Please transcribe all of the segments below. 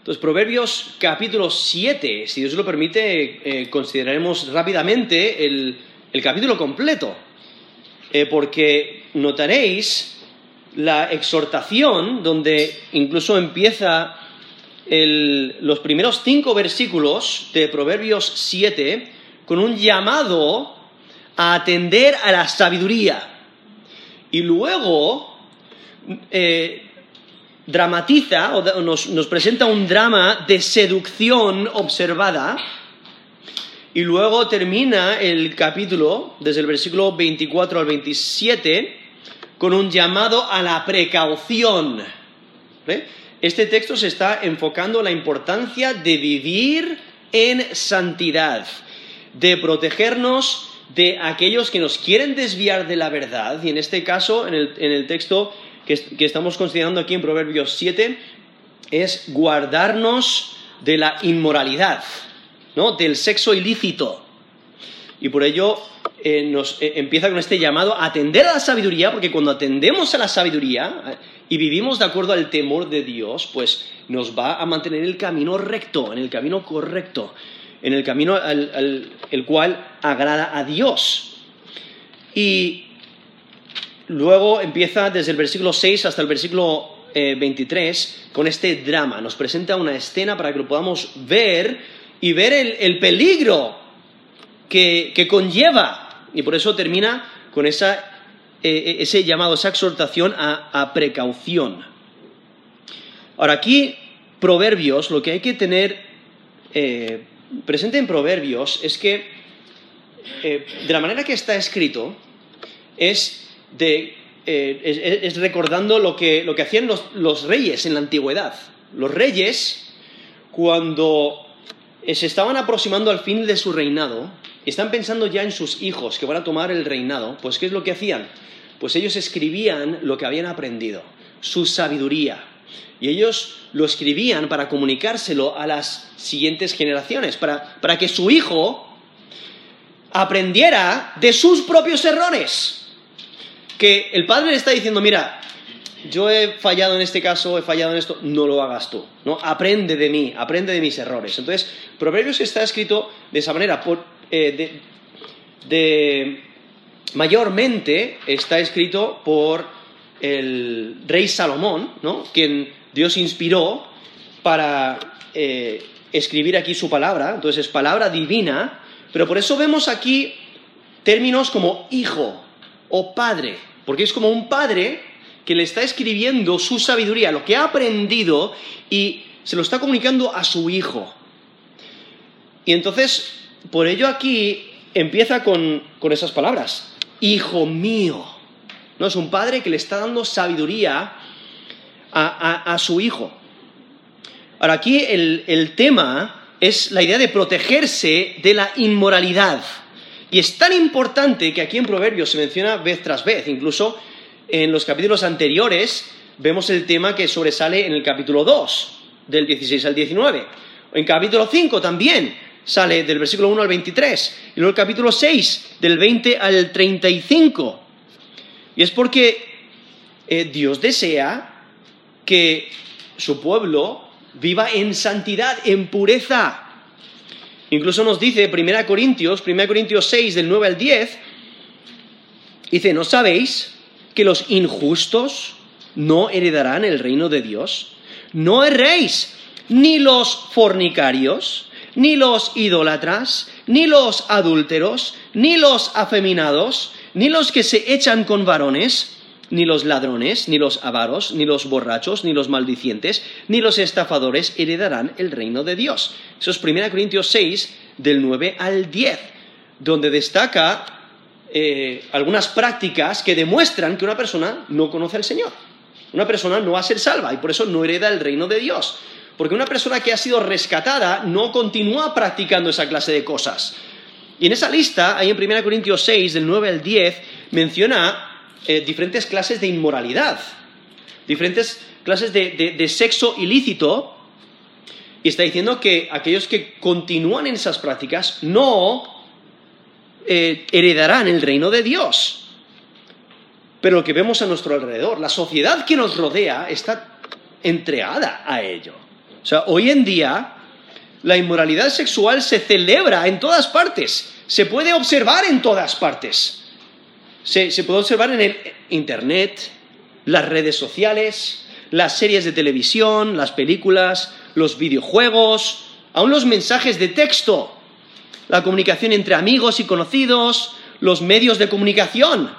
Entonces, Proverbios capítulo 7, si Dios lo permite, eh, consideraremos rápidamente el, el capítulo completo, eh, porque notaréis la exhortación donde incluso empieza el- los primeros cinco versículos de Proverbios 7 con un llamado a atender a la sabiduría. Y luego eh, dramatiza o nos, nos presenta un drama de seducción observada. Y luego termina el capítulo, desde el versículo 24 al 27, con un llamado a la precaución. ¿Ve? Este texto se está enfocando en la importancia de vivir en santidad, de protegernos de aquellos que nos quieren desviar de la verdad. Y en este caso, en el, en el texto que, es- que estamos considerando aquí en Proverbios 7, es guardarnos de la inmoralidad, ¿no? del sexo ilícito. Y por ello eh, nos eh, empieza con este llamado a atender a la sabiduría, porque cuando atendemos a la sabiduría eh, y vivimos de acuerdo al temor de Dios, pues nos va a mantener en el camino recto, en el camino correcto, en el camino al, al- el cual agrada a Dios. Y luego empieza desde el versículo 6 hasta el versículo eh, 23 con este drama. Nos presenta una escena para que lo podamos ver y ver el, el peligro que, conlleva. Y por eso termina con esa, eh, ese llamado, esa exhortación a, precaución. Ahora, aquí, Proverbios, lo que hay que tener eh, presente en Proverbios es que, eh, de la manera que está escrito, es, de, eh, es, es- recordando lo que, lo que hacían los, los reyes en la antigüedad. Los reyes, cuando se estaban aproximando al fin de su reinado, están pensando ya en sus hijos que van a tomar el reinado, pues ¿qué es lo que hacían? Pues ellos escribían lo que habían aprendido, su sabiduría. Y ellos lo escribían para comunicárselo a las siguientes generaciones, para, para que su hijo aprendiera de sus propios errores. Que el padre le está diciendo, mira, yo he fallado en este caso, he fallado en esto, no lo hagas tú, ¿no? Aprende de mí, aprende de mis errores. Entonces, Proverbios está escrito de esa manera, por, eh, de, mayormente está escrito por el rey Salomón, ¿no? Quien Dios inspiró para eh, escribir aquí su palabra, entonces es palabra divina, pero por eso vemos aquí términos como hijo o padre, porque es como un padre que le está escribiendo su sabiduría, lo que ha aprendido y se lo está comunicando a su hijo. Y entonces, por ello aquí empieza con, con esas palabras, hijo mío. ¿No? Es un padre que le está dando sabiduría a, a- su hijo. Ahora, aquí el, el tema es la idea de protegerse de la inmoralidad. Y es tan importante que aquí en Proverbios se menciona vez tras vez. Incluso en los capítulos anteriores vemos el tema que sobresale en el capítulo 2, del 16 al 19. En capítulo 5 también sale del versículo 1 al 23. Y luego el capítulo 6, del 20 al 35. Y es porque eh, Dios desea que su pueblo viva en santidad, en pureza. Incluso nos dice 1 Corintios, 1 Corintios 6, del 9 al 10, dice, ¿no sabéis que los injustos no heredarán el reino de Dios? No erréis, ni los fornicarios, ni los idólatras, ni los adúlteros, ni los afeminados, ni los que se echan con varones, ni los ladrones, ni los avaros, ni los borrachos, ni los maldicientes, ni los estafadores heredarán el reino de Dios. Eso es 1 Corintios 6, del 9 al 10, donde destaca eh, algunas prácticas que demuestran que una persona no conoce al Señor. Una persona no va a ser salva y por eso no hereda el reino de Dios. Porque una persona que ha sido rescatada no continúa practicando esa clase de cosas. Y en esa lista, ahí en 1 Corintios 6, del 9 al 10, menciona eh, diferentes clases de inmoralidad, diferentes clases de, de- de sexo ilícito, y está diciendo que aquellos que continúan en esas prácticas no eh, heredarán el reino de Dios. Pero lo que vemos a nuestro alrededor, la sociedad que nos rodea, está entregada a ello. O sea, hoy en día la inmoralidad sexual se celebra en todas partes, se puede observar en todas partes. Se, se puede observar en el Internet, las redes sociales, las series de televisión, las películas, los videojuegos, aún los mensajes de texto, la comunicación entre amigos y conocidos, los medios de comunicación,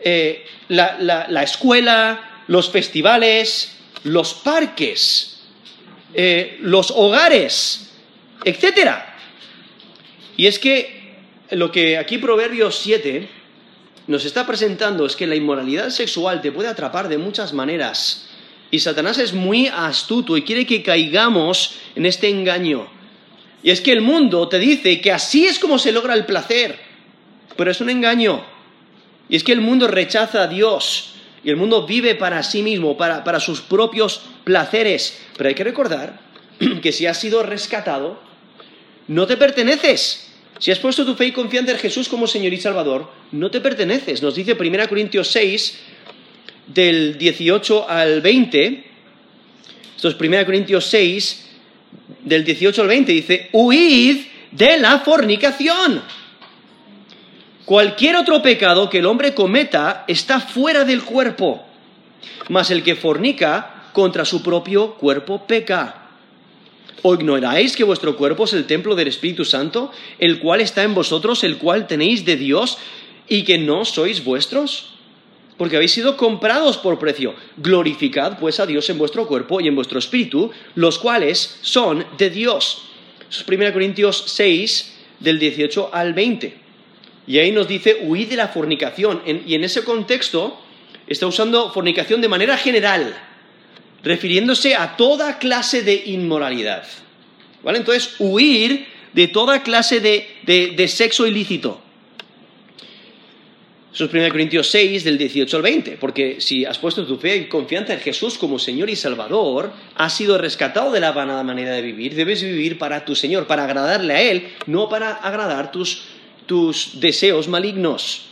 eh, la, escuela, los festivales, los parques, eh, los hogares, etc. Y es que lo que aquí Proverbios 7 nos está presentando es que la inmoralidad sexual te puede atrapar de muchas maneras. Y Satanás es muy astuto y quiere que caigamos en este engaño. Y es que el mundo te dice que así es como se logra el placer, pero es un engaño. Y es que el mundo rechaza a Dios y el mundo vive para sí mismo, para, para sus propios placeres. Pero hay que recordar que si has sido rescatado, no te perteneces. Si has puesto tu fe y confianza en Jesús como Señor y Salvador, no te perteneces. Nos dice 1 Corintios 6, del 18 al 20, esto es 1 Corintios 6, del 18 al 20, dice, huid de la fornicación. Cualquier otro pecado que el hombre cometa está fuera del cuerpo, mas el que fornica contra su propio cuerpo peca. ¿O ignoráis que vuestro cuerpo es el templo del Espíritu Santo, el cual está en vosotros, el cual tenéis de Dios, y que no sois vuestros? porque habéis sido comprados por precio. Glorificad pues a Dios en vuestro cuerpo y en vuestro espíritu, los cuales son de Dios. Eso es 1 Corintios 6, del 18 al 20. Y ahí nos dice, huid de la fornicación. y en ese contexto está usando fornicación de manera general, refiriéndose a toda clase de inmoralidad. ¿Vale? Entonces, huir de toda clase de sexo ilícito. Eso es 1 Corintios 6, del 18 al 20, porque si has puesto tu fe y confianza en Jesús como Señor y Salvador, has sido rescatado de la vanada manera de vivir, debes vivir para tu Señor, para agradarle a Él, no para agradar tus, tus deseos malignos.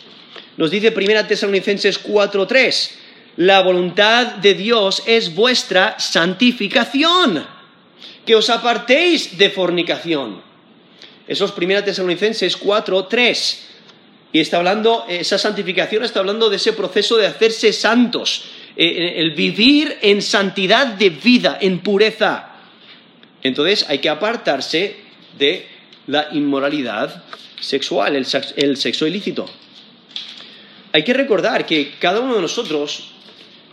Nos dice 1 Tesalonicenses 4, 3, la voluntad de Dios es vuestra santificación, que os apartéis de fornicación. Eso es 1 Tesalonicenses 4, 3. Y está hablando, esa santificación está hablando de ese proceso de hacerse santos, eh, eh, el vivir en santidad de vida, en pureza. Entonces hay que apartarse de la inmoralidad sexual, el, sexo ilícito. Hay que recordar que cada uno de nosotros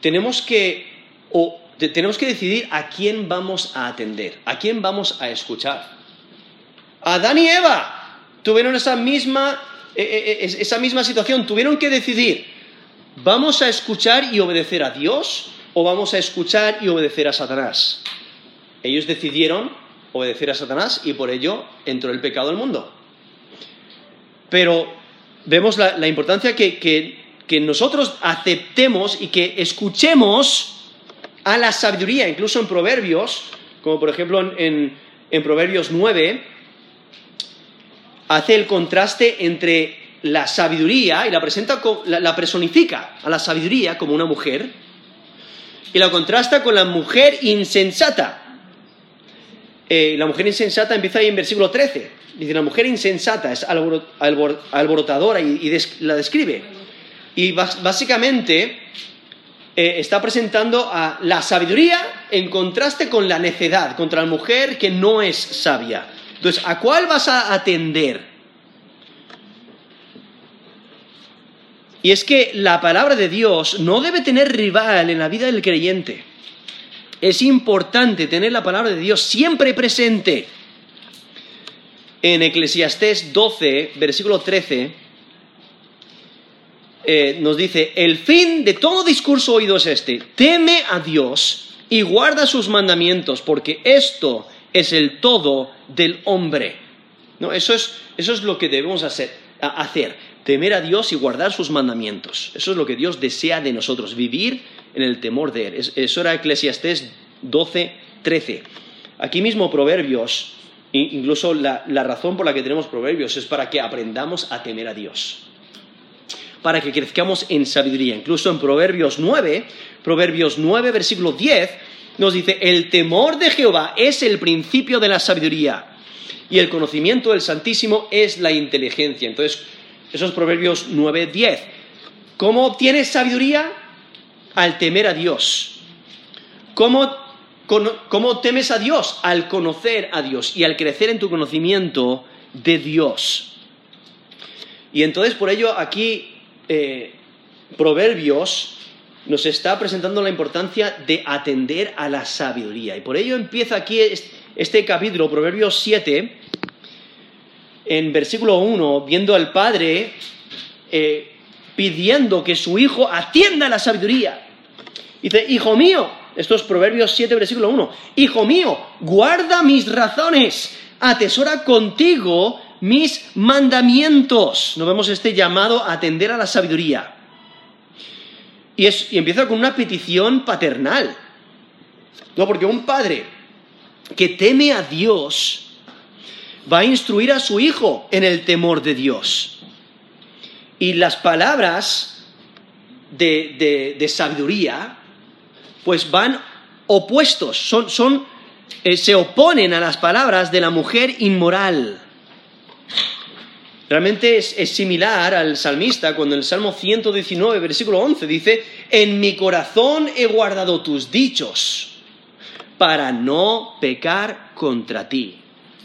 tenemos que, tenemos que decidir a quién vamos a atender, a quién vamos a escuchar. Adán y Eva tuvieron esa misma e, e, e, esa misma situación, tuvieron que decidir, ¿vamos a escuchar y obedecer a Dios o vamos a escuchar y obedecer a Satanás? Ellos decidieron obedecer a Satanás y por ello entró el pecado al mundo. Pero vemos la, importancia que, nosotros aceptemos y que escuchemos a la sabiduría, incluso en Proverbios, como por ejemplo en, Proverbios 9, hace el contraste entre la sabiduría y la presenta la, personifica a la sabiduría como una mujer y la contrasta con la mujer insensata. Eh, la mujer insensata empieza ahí en versículo 13. Dice, la mujer insensata es alborotadora y, la describe. Y básicamente eh, está presentando a la sabiduría en contraste con la necedad, contra la mujer que no es sabia. Entonces, ¿a cuál vas a atender? Y es que la palabra de Dios no debe tener rival en la vida del creyente. Es importante tener la palabra de Dios siempre presente. En Eclesiastés 12, versículo 13, eh, nos dice, el fin de todo discurso oído es este, teme a Dios y guarda sus mandamientos, porque esto es el todo del hombre. No, eso es, eso es lo que debemos hacer, hacer, temer a Dios y guardar sus mandamientos. Eso es lo que Dios desea de nosotros, vivir en el temor de Él. Eso era Eclesiastés 12, 13. Aquí mismo Proverbios, incluso la, la razón por la que tenemos Proverbios es para que aprendamos a temer a Dios para que crezcamos en sabiduría. Incluso en Proverbios 9, Proverbios 9, versículo 10, nos dice, el temor de Jehová es el principio de la sabiduría y el conocimiento del Santísimo es la inteligencia. Entonces, esos proverbios 9, 10. ¿Cómo obtienes sabiduría? Al temer a Dios. ¿Cómo, ¿Cómo temes a Dios? Al conocer a Dios y al crecer en tu conocimiento de Dios. Y entonces por ello aquí eh, Proverbios nos está presentando la importancia de atender a la sabiduría. Y por ello empieza aquí este capítulo, Proverbios 7, en versículo 1, viendo al padre eh, pidiendo que su hijo atienda a la sabiduría. Dice, hijo mío, esto es Proverbios 7, versículo 1, hijo mío, guarda mis razones, atesora contigo mis mandamientos. Nos vemos este llamado a atender a la sabiduría. Y, empieza con una petición paternal. No, porque un padre que teme a Dios va a instruir a su hijo en el temor de Dios. Y las palabras de, sabiduría, pues van opuestos, son, eh, se oponen a las palabras de la mujer inmoral. Realmente es, similar al salmista cuando en el Salmo 119, versículo 11 dice, en mi corazón he guardado tus dichos para no pecar contra ti.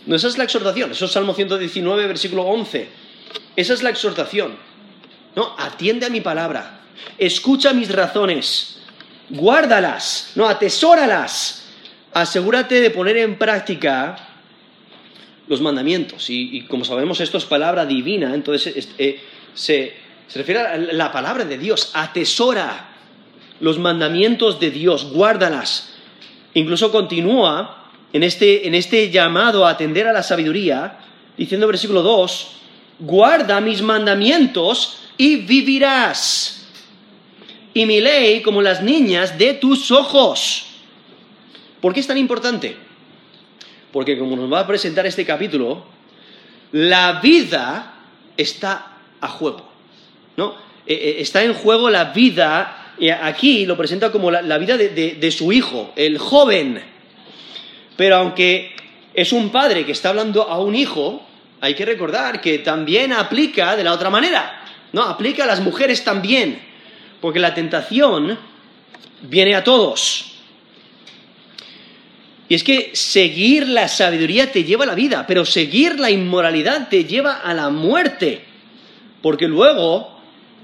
No, esa es la exhortación, eso es Salmo 119, versículo 11. Esa es la exhortación. No, atiende a mi palabra, escucha mis razones, guárdalas, no, atesóralas, asegúrate de poner en práctica los mandamientos. Y, como sabemos, esto es palabra divina, entonces eh, se, refiere a la palabra de Dios. Atesora los mandamientos de Dios, guárdalas. Incluso continúa en este, en este llamado a atender a la sabiduría, diciendo versículo 2, guarda mis mandamientos y vivirás. Y mi ley como las niñas de tus ojos. ¿Por qué es tan importante? Porque como nos va a presentar este capítulo, la vida está a juego, ¿no? Eh, eh, está en juego la vida, aquí lo presenta como la, vida de, su hijo, el joven. Pero aunque es un padre que está hablando a un hijo, hay que recordar que también aplica de la otra manera, ¿no? Aplica a las mujeres también, porque la tentación viene a todos. Y es que seguir la sabiduría te lleva a la vida, pero seguir la inmoralidad te lleva a la muerte. Porque luego,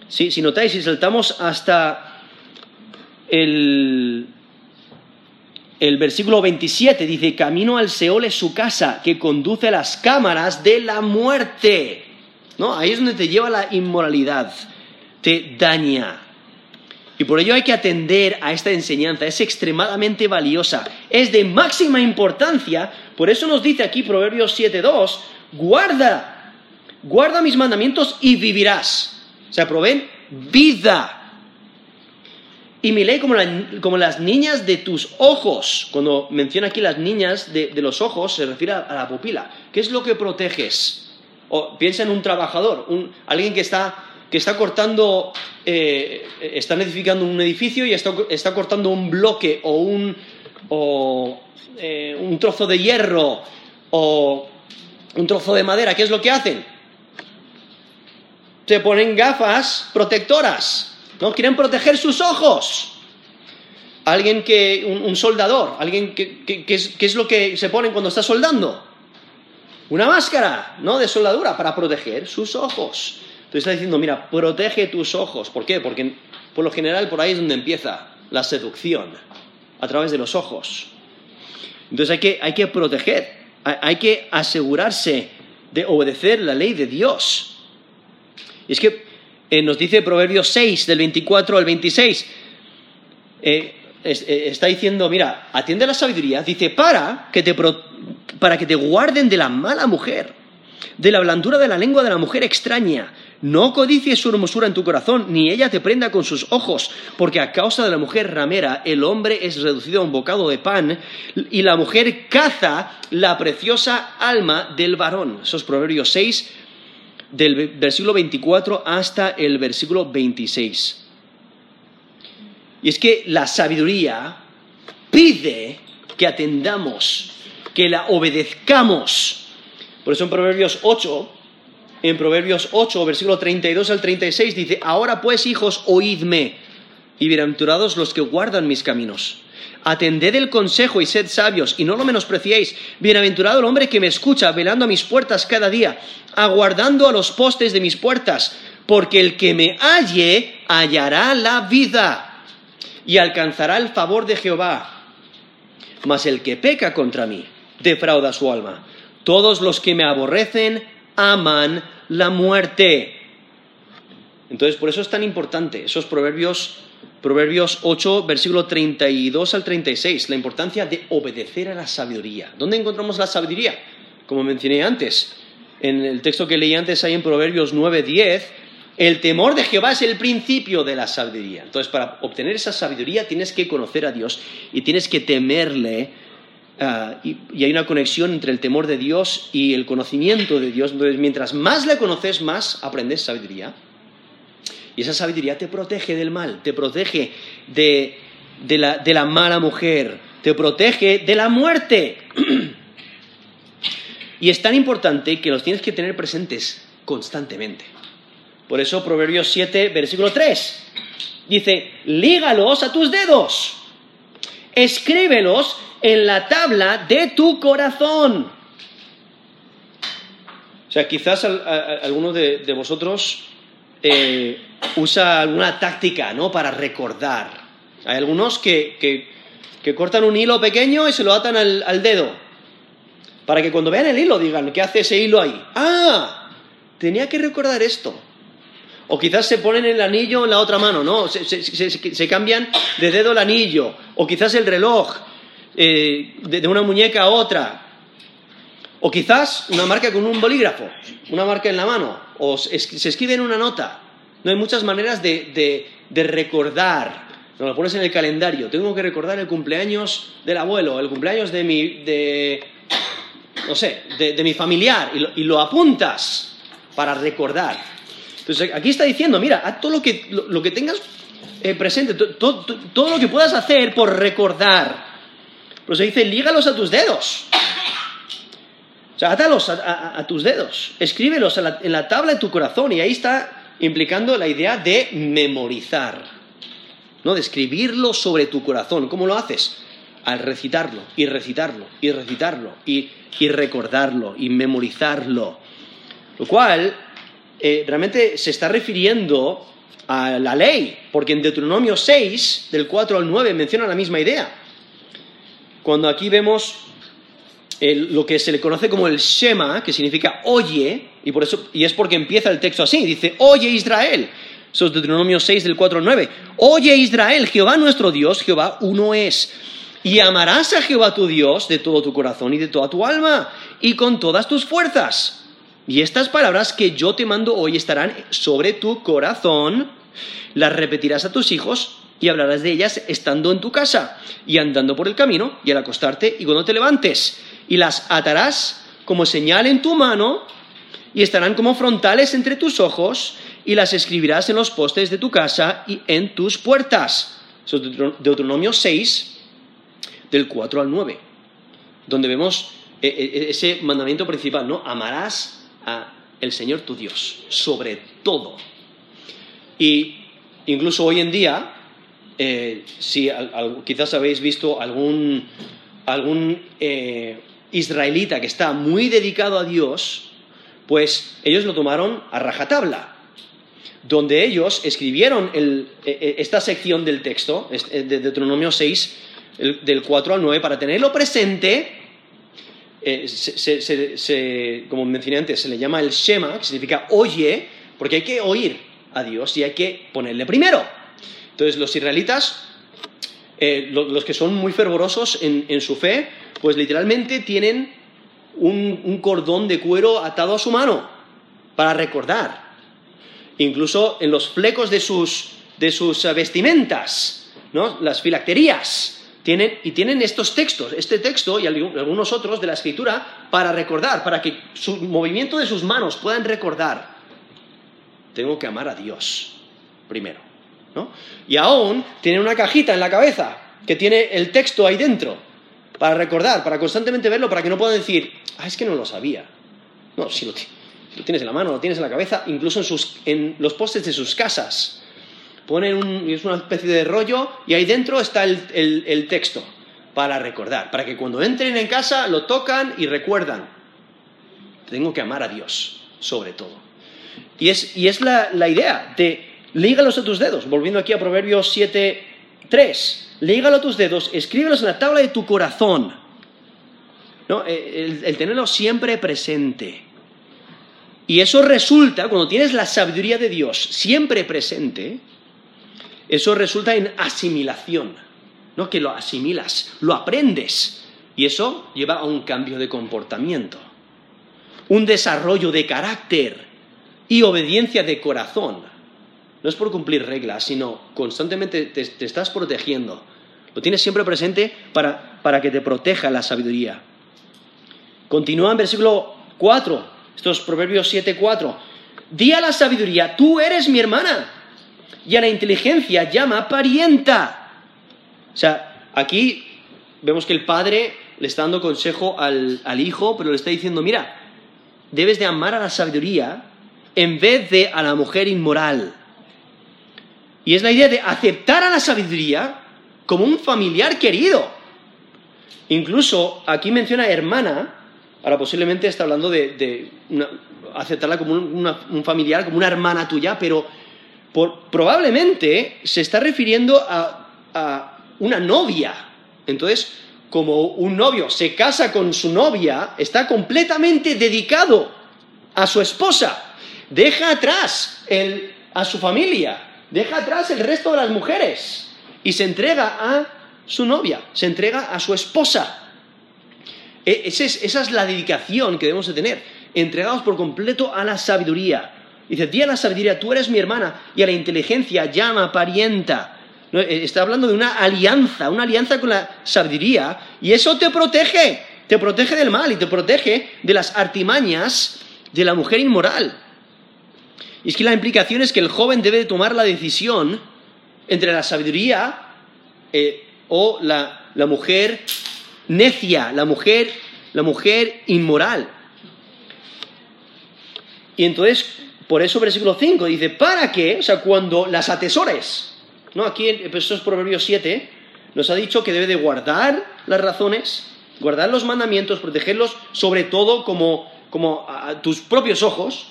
si, notáis, si saltamos hasta el, el versículo 27, dice, camino al Seol es su casa, que conduce a las cámaras de la muerte. ¿No? Ahí es donde te lleva la inmoralidad, te daña. Y por ello hay que atender a esta enseñanza, es extremadamente valiosa, es de máxima importancia, por eso nos dice aquí Proverbios 7.2, guarda, guarda mis mandamientos y vivirás. O sea, proveen vida. Y mi ley como, las niñas de tus ojos. Cuando menciona aquí las niñas de, los ojos, se refiere a, la pupila. ¿Qué es lo que proteges? O piensa en un trabajador, alguien que está que está cortando, eh, están edificando un edificio y está, cortando un bloque o un, o, eh, un trozo de hierro o un trozo de madera, ¿qué es lo que hacen? Se ponen gafas protectoras, ¿no? Quieren proteger sus ojos. Alguien que, un, soldador, alguien que, ¿qué es lo que se ponen cuando está soldando? Una máscara, ¿no? De soldadura para proteger sus ojos. Entonces está diciendo, mira, protege tus ojos. ¿Por qué? Porque por lo general por ahí es donde empieza la seducción, a través de los ojos. Entonces hay que, hay que proteger, hay, que asegurarse de obedecer la ley de Dios. Y es que eh, nos dice Proverbios 6, del 24 al 26, eh, eh, está diciendo, mira, atiende la sabiduría, dice, para que, te, para que te guarden de la mala mujer, de la blandura de la lengua de la mujer extraña, no codicies su hermosura en tu corazón, ni ella te prenda con sus ojos, porque a causa de la mujer ramera el hombre es reducido a un bocado de pan, y la mujer caza la preciosa alma del varón. Esos Proverbios 6, del versículo 24 hasta el versículo 26. Y es que la sabiduría pide que atendamos, que la obedezcamos. Por eso en Proverbios 8, en Proverbios 8, versículo 32 al 36 dice, ahora pues hijos, oídme, y bienaventurados los que guardan mis caminos. Atended el consejo y sed sabios, y no lo menospreciéis. Bienaventurado el hombre que me escucha, velando a mis puertas cada día, aguardando a los postes de mis puertas, porque el que me halle hallará la vida y alcanzará el favor de Jehová. Mas el que peca contra mí defrauda su alma. Todos los que me aborrecen aman la muerte. Entonces, por eso es tan importante esos proverbios, proverbios 8, versículo 32 al 36, la importancia de obedecer a la sabiduría. ¿Dónde encontramos la sabiduría? Como mencioné antes, en el texto que leí antes ahí en Proverbios 9, 10, el temor de Jehová es el principio de la sabiduría. Entonces, para obtener esa sabiduría tienes que conocer a Dios y tienes que temerle. Ah, y, hay una conexión entre el temor de Dios y el conocimiento de Dios. Entonces, mientras más le conoces, más aprendes sabiduría. Y esa sabiduría te protege del mal, te protege de, de, la, de la mala mujer, te protege de la muerte. y es tan importante que los tienes que tener presentes constantemente. Por eso Proverbios 7, versículo 3, dice, lígalos a tus dedos, escríbelos en la tabla de tu corazón. O sea, quizás alguno de, vosotros eh, usa alguna táctica, ¿no? Para recordar. Hay algunos que, que, cortan un hilo pequeño y se lo atan al, dedo. Para que cuando vean el hilo digan, ¿qué hace ese hilo ahí? Ah, tenía que recordar esto. O quizás se ponen el anillo en la otra mano, ¿no? Se, se cambian de dedo el anillo. O quizás el reloj, eh, de, de, una muñeca a otra. O quizás una marca con un bolígrafo, una marca en la mano. O se escribe en una nota. No hay muchas maneras de, de, de recordar. Lo pones en el calendario. Tengo que recordar el cumpleaños del abuelo, el cumpleaños de mi, de, no sé, de, de mi familiar. Y lo, y lo apuntas para recordar. Entonces aquí está diciendo, mira, haz todo lo que, lo, lo que tengas eh, presente, to, to, to, todo lo que puedas hacer por recordar. Pero se dice, lígalos a tus dedos. O sea, átalos a, tus dedos. Escríbelos en la, en la tabla de tu corazón. Y ahí está implicando la idea de memorizar. ¿No? De escribirlo sobre tu corazón. ¿Cómo lo haces? Al recitarlo, y recitarlo, y recitarlo, y, y recordarlo, y memorizarlo. Lo cual eh, realmente se está refiriendo a la ley, porque en Deuteronomio 6, del 4 al 9, menciona la misma idea. Cuando aquí vemos lo que se le conoce como el Shema, que significa oye, y, por eso, y es porque empieza el texto así, dice, oye Israel. Eso es Deuteronomio 6 del 4 al 9. Oye Israel, Jehová nuestro Dios, Jehová uno es. Y amarás a Jehová tu Dios de todo tu corazón y de toda tu alma y con todas tus fuerzas. Y estas palabras que yo te mando hoy estarán sobre tu corazón, las repetirás a tus hijos y hablarás de ellas estando en tu casa y andando por el camino y al acostarte y cuando te levantes. Y las atarás como señal en tu mano y estarán como frontales entre tus ojos y las escribirás en los postes de tu casa y en tus puertas. Eso es Deuteronomio 6, del 4 al 9, donde vemos ese mandamiento principal, ¿no? Amarás a el Señor tu Dios sobre todo. Y incluso hoy en día, eh, si quizás habéis visto algún, algún eh, israelita que está muy dedicado a Dios, pues ellos lo tomaron a rajatabla, donde ellos escribieron el, esta sección del texto, de Deuteronomio 6, el, del 4 al 9, para tenerlo presente eh, se, se, se, como mencioné antes, se le llama el Shema, que significa oye, porque hay que oír a Dios y hay que ponerle primero. Entonces los israelitas, eh, los, que son muy fervorosos en, en, su fe, pues literalmente tienen un, un cordón de cuero atado a su mano para recordar. Incluso en los flecos de sus, de sus vestimentas, ¿no? las filacterías tienen, y tienen estos textos, este texto y algunos otros de la escritura para recordar, para que su movimiento de sus manos puedan recordar. Tengo que amar a Dios primero. Y aún tienen una cajita en la cabeza que tiene el texto ahí dentro, para recordar, para constantemente verlo, para que no puedan decir, ah, es que no lo sabía. No, si lo, tienes en la mano, lo tienes en la cabeza, incluso en, los postes de sus casas. Ponen un, es una especie de rollo y ahí dentro está el, texto para recordar, para que cuando entren en casa lo tocan y recuerdan. Tengo que amar a Dios, sobre todo. Y es, la, la idea de lígalos a tus dedos, volviendo aquí a Proverbios 7, 3. Lígalo a tus dedos, escríbelos en la tabla de tu corazón. ¿No? El, el, tenerlo siempre presente. Y eso resulta, cuando tienes la sabiduría de Dios siempre presente, eso resulta en asimilación. ¿no? Que lo asimilas, lo aprendes. Y eso lleva a un cambio de comportamiento, un desarrollo de carácter y obediencia de corazón no es por cumplir reglas, sino constantemente te, estás protegiendo. Lo tienes siempre presente para, para que te proteja la sabiduría. Continúa en versículo 4, estos Proverbios 7, 4. Di a la sabiduría, tú eres mi hermana, y a la inteligencia llama parienta. O sea, aquí vemos que el padre le está dando consejo al, al hijo, pero le está diciendo, mira, debes de amar a la sabiduría en vez de a la mujer inmoral. Y es la idea de aceptar a la sabiduría como un familiar querido. Incluso aquí menciona hermana, ahora posiblemente está hablando de, aceptarla como un, familiar, como una hermana tuya, pero probablemente se está refiriendo a, a una novia. Entonces, como un novio se casa con su novia, está completamente dedicado a su esposa. Deja atrás a su familia deja atrás el resto de las mujeres y se entrega a su novia, se entrega a su esposa. E, esa es, la dedicación que debemos de tener, entregados por completo a la sabiduría. Dice, di a la sabiduría, tú eres mi hermana, y a la inteligencia llama parienta. E, está hablando de una alianza, una alianza con la sabiduría, y eso te protege, te protege del mal y te protege de las artimañas de la mujer inmoral. Y es que la implicación es que el joven debe tomar la decisión entre la sabiduría eh, o la, mujer necia, la mujer, la mujer inmoral. Y entonces, por eso versículo 5 dice, ¿para qué? O sea, cuando las atesores, ¿no? Aquí en estos Proverbios 7 nos ha dicho que debe de guardar las razones, guardar los mandamientos, protegerlos, sobre todo como, como a tus propios ojos,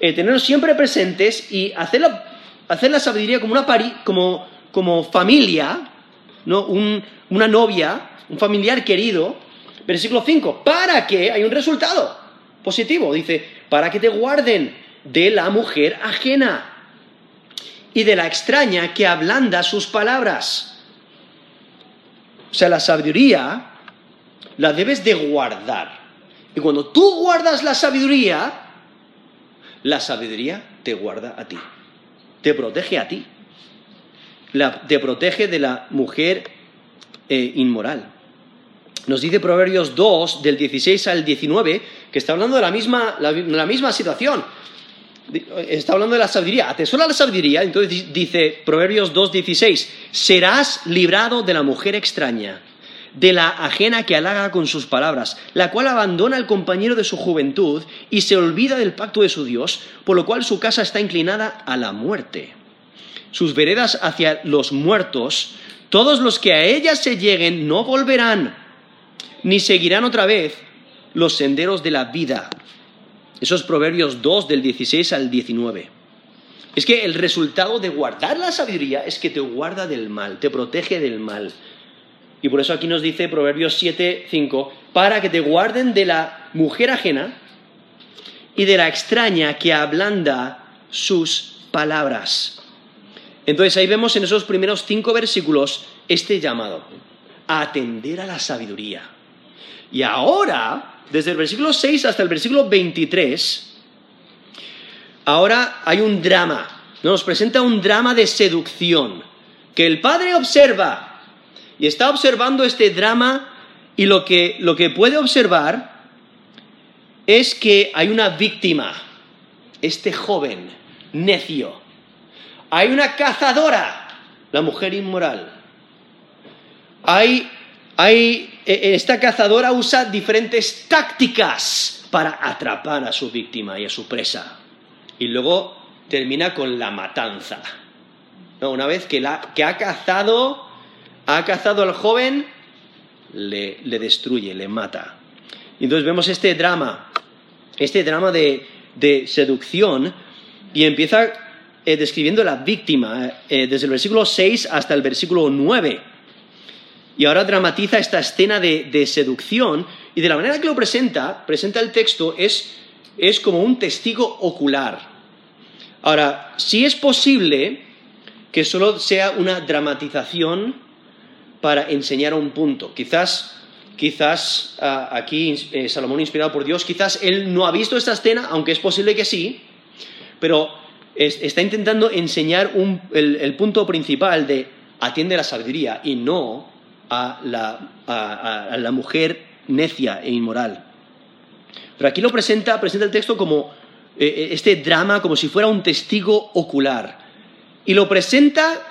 eh, tenerlos siempre presentes y hacer la, sabiduría como una como, como familia, ¿no? una novia, un familiar querido. Versículo 5, para que hay un resultado positivo, dice, para que te guarden de la mujer ajena y de la extraña que ablanda sus palabras. O sea, la sabiduría la debes de guardar. Y cuando tú guardas la sabiduría, la sabiduría te guarda a ti, te protege a ti, te protege de la mujer eh, inmoral. Nos dice Proverbios 2, del 16 al 19, que está hablando de la misma, la misma situación. Está hablando de la sabiduría. Atesora la sabiduría. Entonces dice Proverbios 2, 16, serás librado de la mujer extraña de la ajena que halaga con sus palabras, la cual abandona al compañero de su juventud y se olvida del pacto de su Dios, por lo cual su casa está inclinada a la muerte. Sus veredas hacia los muertos, todos los que a ella se lleguen no volverán, ni seguirán otra vez los senderos de la vida. Esos proverbios 2 del 16 al 19. Es que el resultado de guardar la sabiduría es que te guarda del mal, te protege del mal. Y por eso aquí nos dice Proverbios 7, 5, para que te guarden de la mujer ajena y de la extraña que ablanda sus palabras. Entonces ahí vemos en esos primeros cinco versículos este llamado, a atender a la sabiduría. Y ahora, desde el versículo 6 hasta el versículo 23, ahora hay un drama, nos presenta un drama de seducción, que el padre observa y está observando este drama y lo que, lo que puede observar es que hay una víctima, este joven necio. Hay una cazadora, la mujer inmoral. hay, hay, e, esta cazadora usa diferentes tácticas para atrapar a su víctima y a su presa. Y luego termina con la matanza. Una vez que, la, que ha cazado, ha cazado al joven, le, le destruye, le mata. Y entonces vemos este drama, este drama de, de seducción, y empieza eh, describiendo la víctima, eh, desde el versículo 6 hasta el versículo 9. Y ahora dramatiza esta escena de, seducción, y de la manera que lo presenta, presenta el texto, es, es como un testigo ocular. Ahora, si es posible que solo sea una dramatización para enseñar un punto. Quizás, quizás ah, aquí eh, Salomón, inspirado por Dios, quizás él no ha visto esta escena, aunque es posible que sí, pero está intentando enseñar el, punto principal de atiende la sabiduría y no a la, mujer necia e inmoral. Pero aquí lo presenta, presenta el texto como eh, eh, este drama, como si fuera un testigo ocular. Y lo presenta,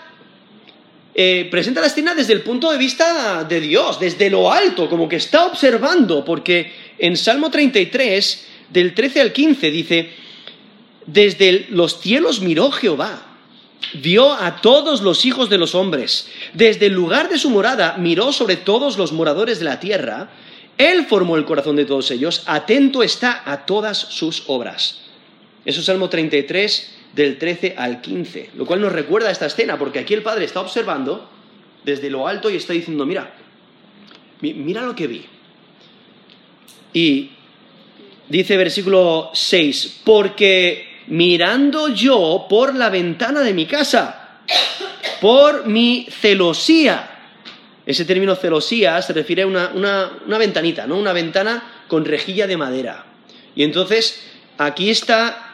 eh, presenta la escena desde el punto de vista de Dios, desde lo alto, como que está observando, porque en Salmo 33, del 13 al 15, dice, desde los cielos miró Jehová, vio a todos los hijos de los hombres. Desde el lugar de su morada miró sobre todos los moradores de la tierra. Él formó el corazón de todos ellos, atento está a todas sus obras. Eso es Salmo 33, del 13 al 15, lo cual nos recuerda esta escena, porque aquí el Padre está observando desde lo alto y está diciendo, mira, mira lo que vi. Y dice versículo 6, porque mirando yo por la ventana de mi casa, por mi celosía. Ese término celosía se refiere a una, ventanita, ¿no? Una ventana con rejilla de madera. Y entonces aquí está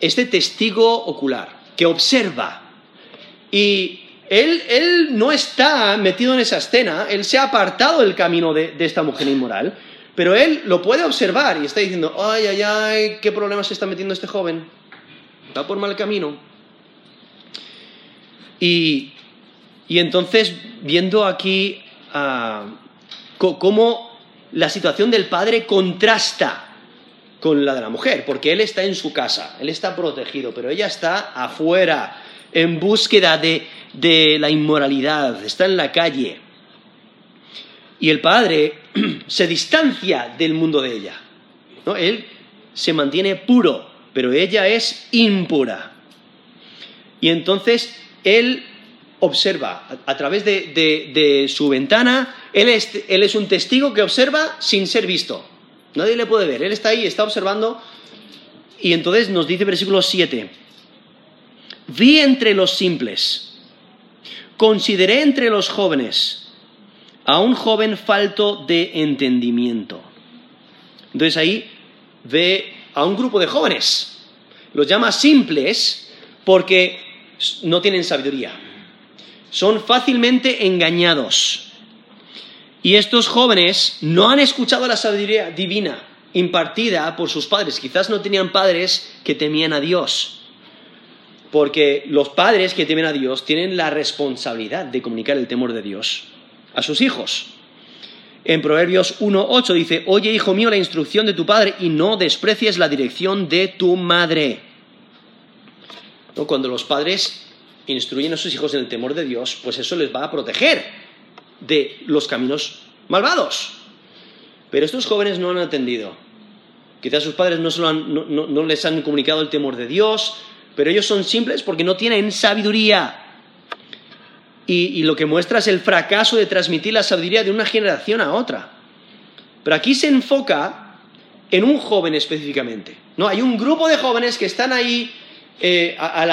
este testigo ocular que observa. Y él, no está metido en esa escena, él se ha apartado del camino de esta mujer inmoral, pero él lo puede observar y está diciendo, ay, ay, ay, qué problemas se está metiendo este joven va por mal camino. Y, entonces, viendo aquí ah, cómo la situación del padre contrasta con la de la mujer, porque él está en su casa, él está protegido, pero ella está afuera, en búsqueda de, la inmoralidad, está en la calle. Y el padre se distancia del mundo de ella. ¿no? Él se mantiene puro, pero ella es impura. Y entonces él observa a, través de, su ventana, él es, él es un testigo que observa sin ser visto. Nadie le puede ver, él está ahí, está observando. Y entonces nos dice versículo 7, vi entre los simples, consideré entre los jóvenes a un joven falto de entendimiento. Entonces ahí ve a un grupo de jóvenes. Los llama simples porque no tienen sabiduría. Son fácilmente engañados. Y estos jóvenes no han escuchado la sabiduría divina impartida por sus padres. Quizás no tenían padres que temían a Dios. Porque los padres que temen a Dios tienen la responsabilidad de comunicar el temor de Dios a sus hijos. En Proverbios 1.8 dice, oye hijo mío la instrucción de tu padre y no desprecies la dirección de tu madre. Cuando los padres instruyen a sus hijos en el temor de Dios, pues eso les va a proteger de los caminos malvados. Pero estos jóvenes no han atendido. Quizás sus padres no, les han comunicado el temor de Dios, pero ellos son simples porque no tienen sabiduría y, lo que muestra es el fracaso de transmitir la sabiduría de una generación a otra. Pero aquí se enfoca en un joven específicamente. ¿no? Hay un grupo de jóvenes que están ahí eh, al,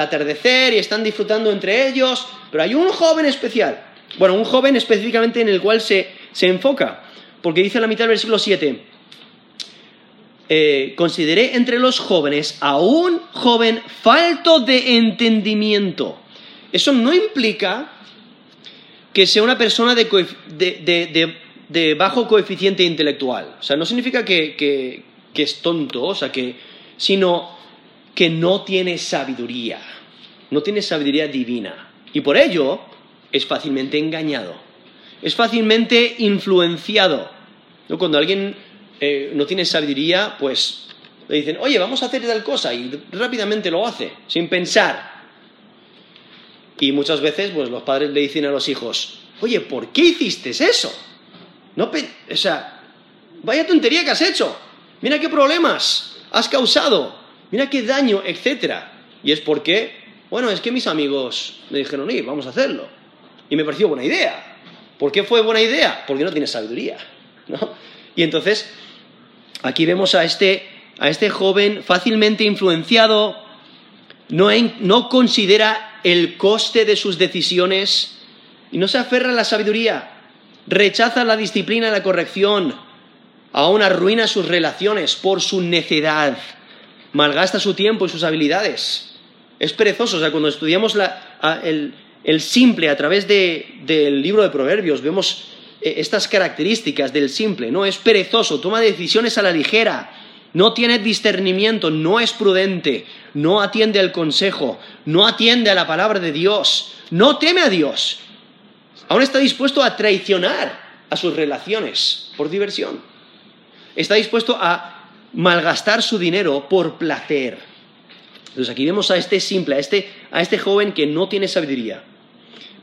atardecer y están disfrutando entre ellos, pero hay un joven especial. Bueno, un joven específicamente en el cual se, enfoca, porque dice en la mitad del versículo 7, eh, consideré entre los jóvenes a un joven falto de entendimiento eso no implica que sea una persona de, bajo coeficiente intelectual. O sea, no significa que, es tonto, o sea, que, sino que no tiene sabiduría, no tiene sabiduría divina. Y por ello es fácilmente engañado. es fácilmente influenciado. Cuando alguien eh, no tiene sabiduría, pues le dicen, oye, vamos a hacer tal cosa, y rápidamente lo hace, sin pensar. Y muchas veces, pues los padres le dicen a los hijos, oye, ¿por qué hiciste eso? No, o sea, vaya tontería que has hecho. Mira qué problemas has causado. Mira qué daño, etcétera. Y es porque, bueno, es que mis amigos me dijeron, oye, vamos a hacerlo. Y me pareció buena idea. ¿Por qué fue buena idea? Porque no tiene sabiduría. ¿no? Y entonces, aquí vemos a este, a este joven fácilmente influenciado, no, no considera el coste de sus decisiones y no se aferra a la sabiduría, rechaza la disciplina y la corrección, aún arruina sus relaciones por su necedad, malgasta su tiempo y sus habilidades. Es perezoso, o sea, cuando estudiamos el, el, simple a través del libro de Proverbios, vemos eh, estas características del simple, ¿no? Es perezoso, toma decisiones a la ligera, no tiene discernimiento, no es prudente, no atiende al consejo, no atiende a la palabra de Dios, no teme a Dios. Aún está dispuesto a traicionar a sus relaciones por diversión. Está dispuesto a malgastar su dinero por placer. Entonces aquí vemos a este simple, a este, a este joven que no tiene sabiduría.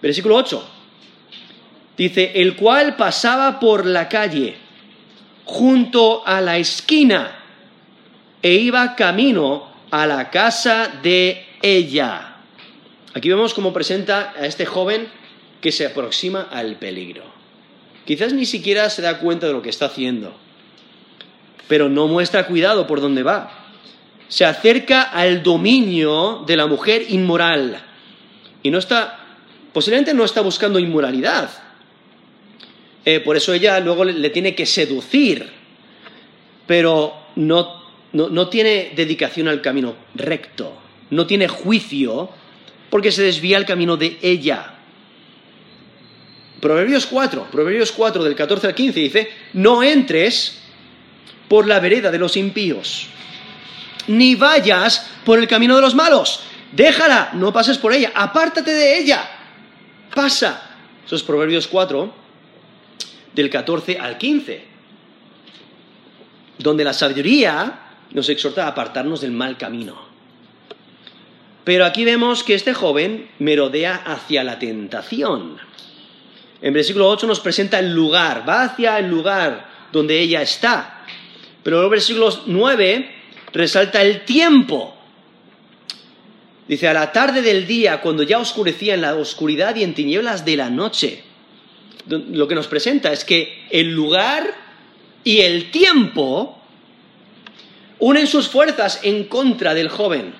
Versículo 8. Dice, el cual pasaba por la calle junto a la esquina e iba camino a la casa de ella. Aquí vemos cómo presenta a este joven que se aproxima al peligro. Quizás ni siquiera se da cuenta de lo que está haciendo, pero no muestra cuidado por dónde va. Se acerca al dominio de la mujer inmoral y no está, posiblemente no está buscando inmoralidad, eh, por eso ella luego le, tiene que seducir, pero no, no tiene dedicación al camino recto, no tiene juicio, porque se desvía el camino de ella. Proverbios 4, Proverbios 4 del 14 al 15 dice, no entres por la vereda de los impíos, ni vayas por el camino de los malos, déjala, no pases por ella, apártate de ella, pasa. Eso es Proverbios 4, del 14 al 15, donde la sabiduría nos exhorta a apartarnos del mal camino. Pero aquí vemos que este joven merodea hacia la tentación. En versículo 8 nos presenta el lugar, va hacia el lugar donde ella está. Pero en el versículo 9 resalta el tiempo. Dice, a la tarde del día, cuando ya oscurecía en la oscuridad y en tinieblas de la noche lo que nos presenta es que el lugar y el tiempo unen sus fuerzas en contra del joven.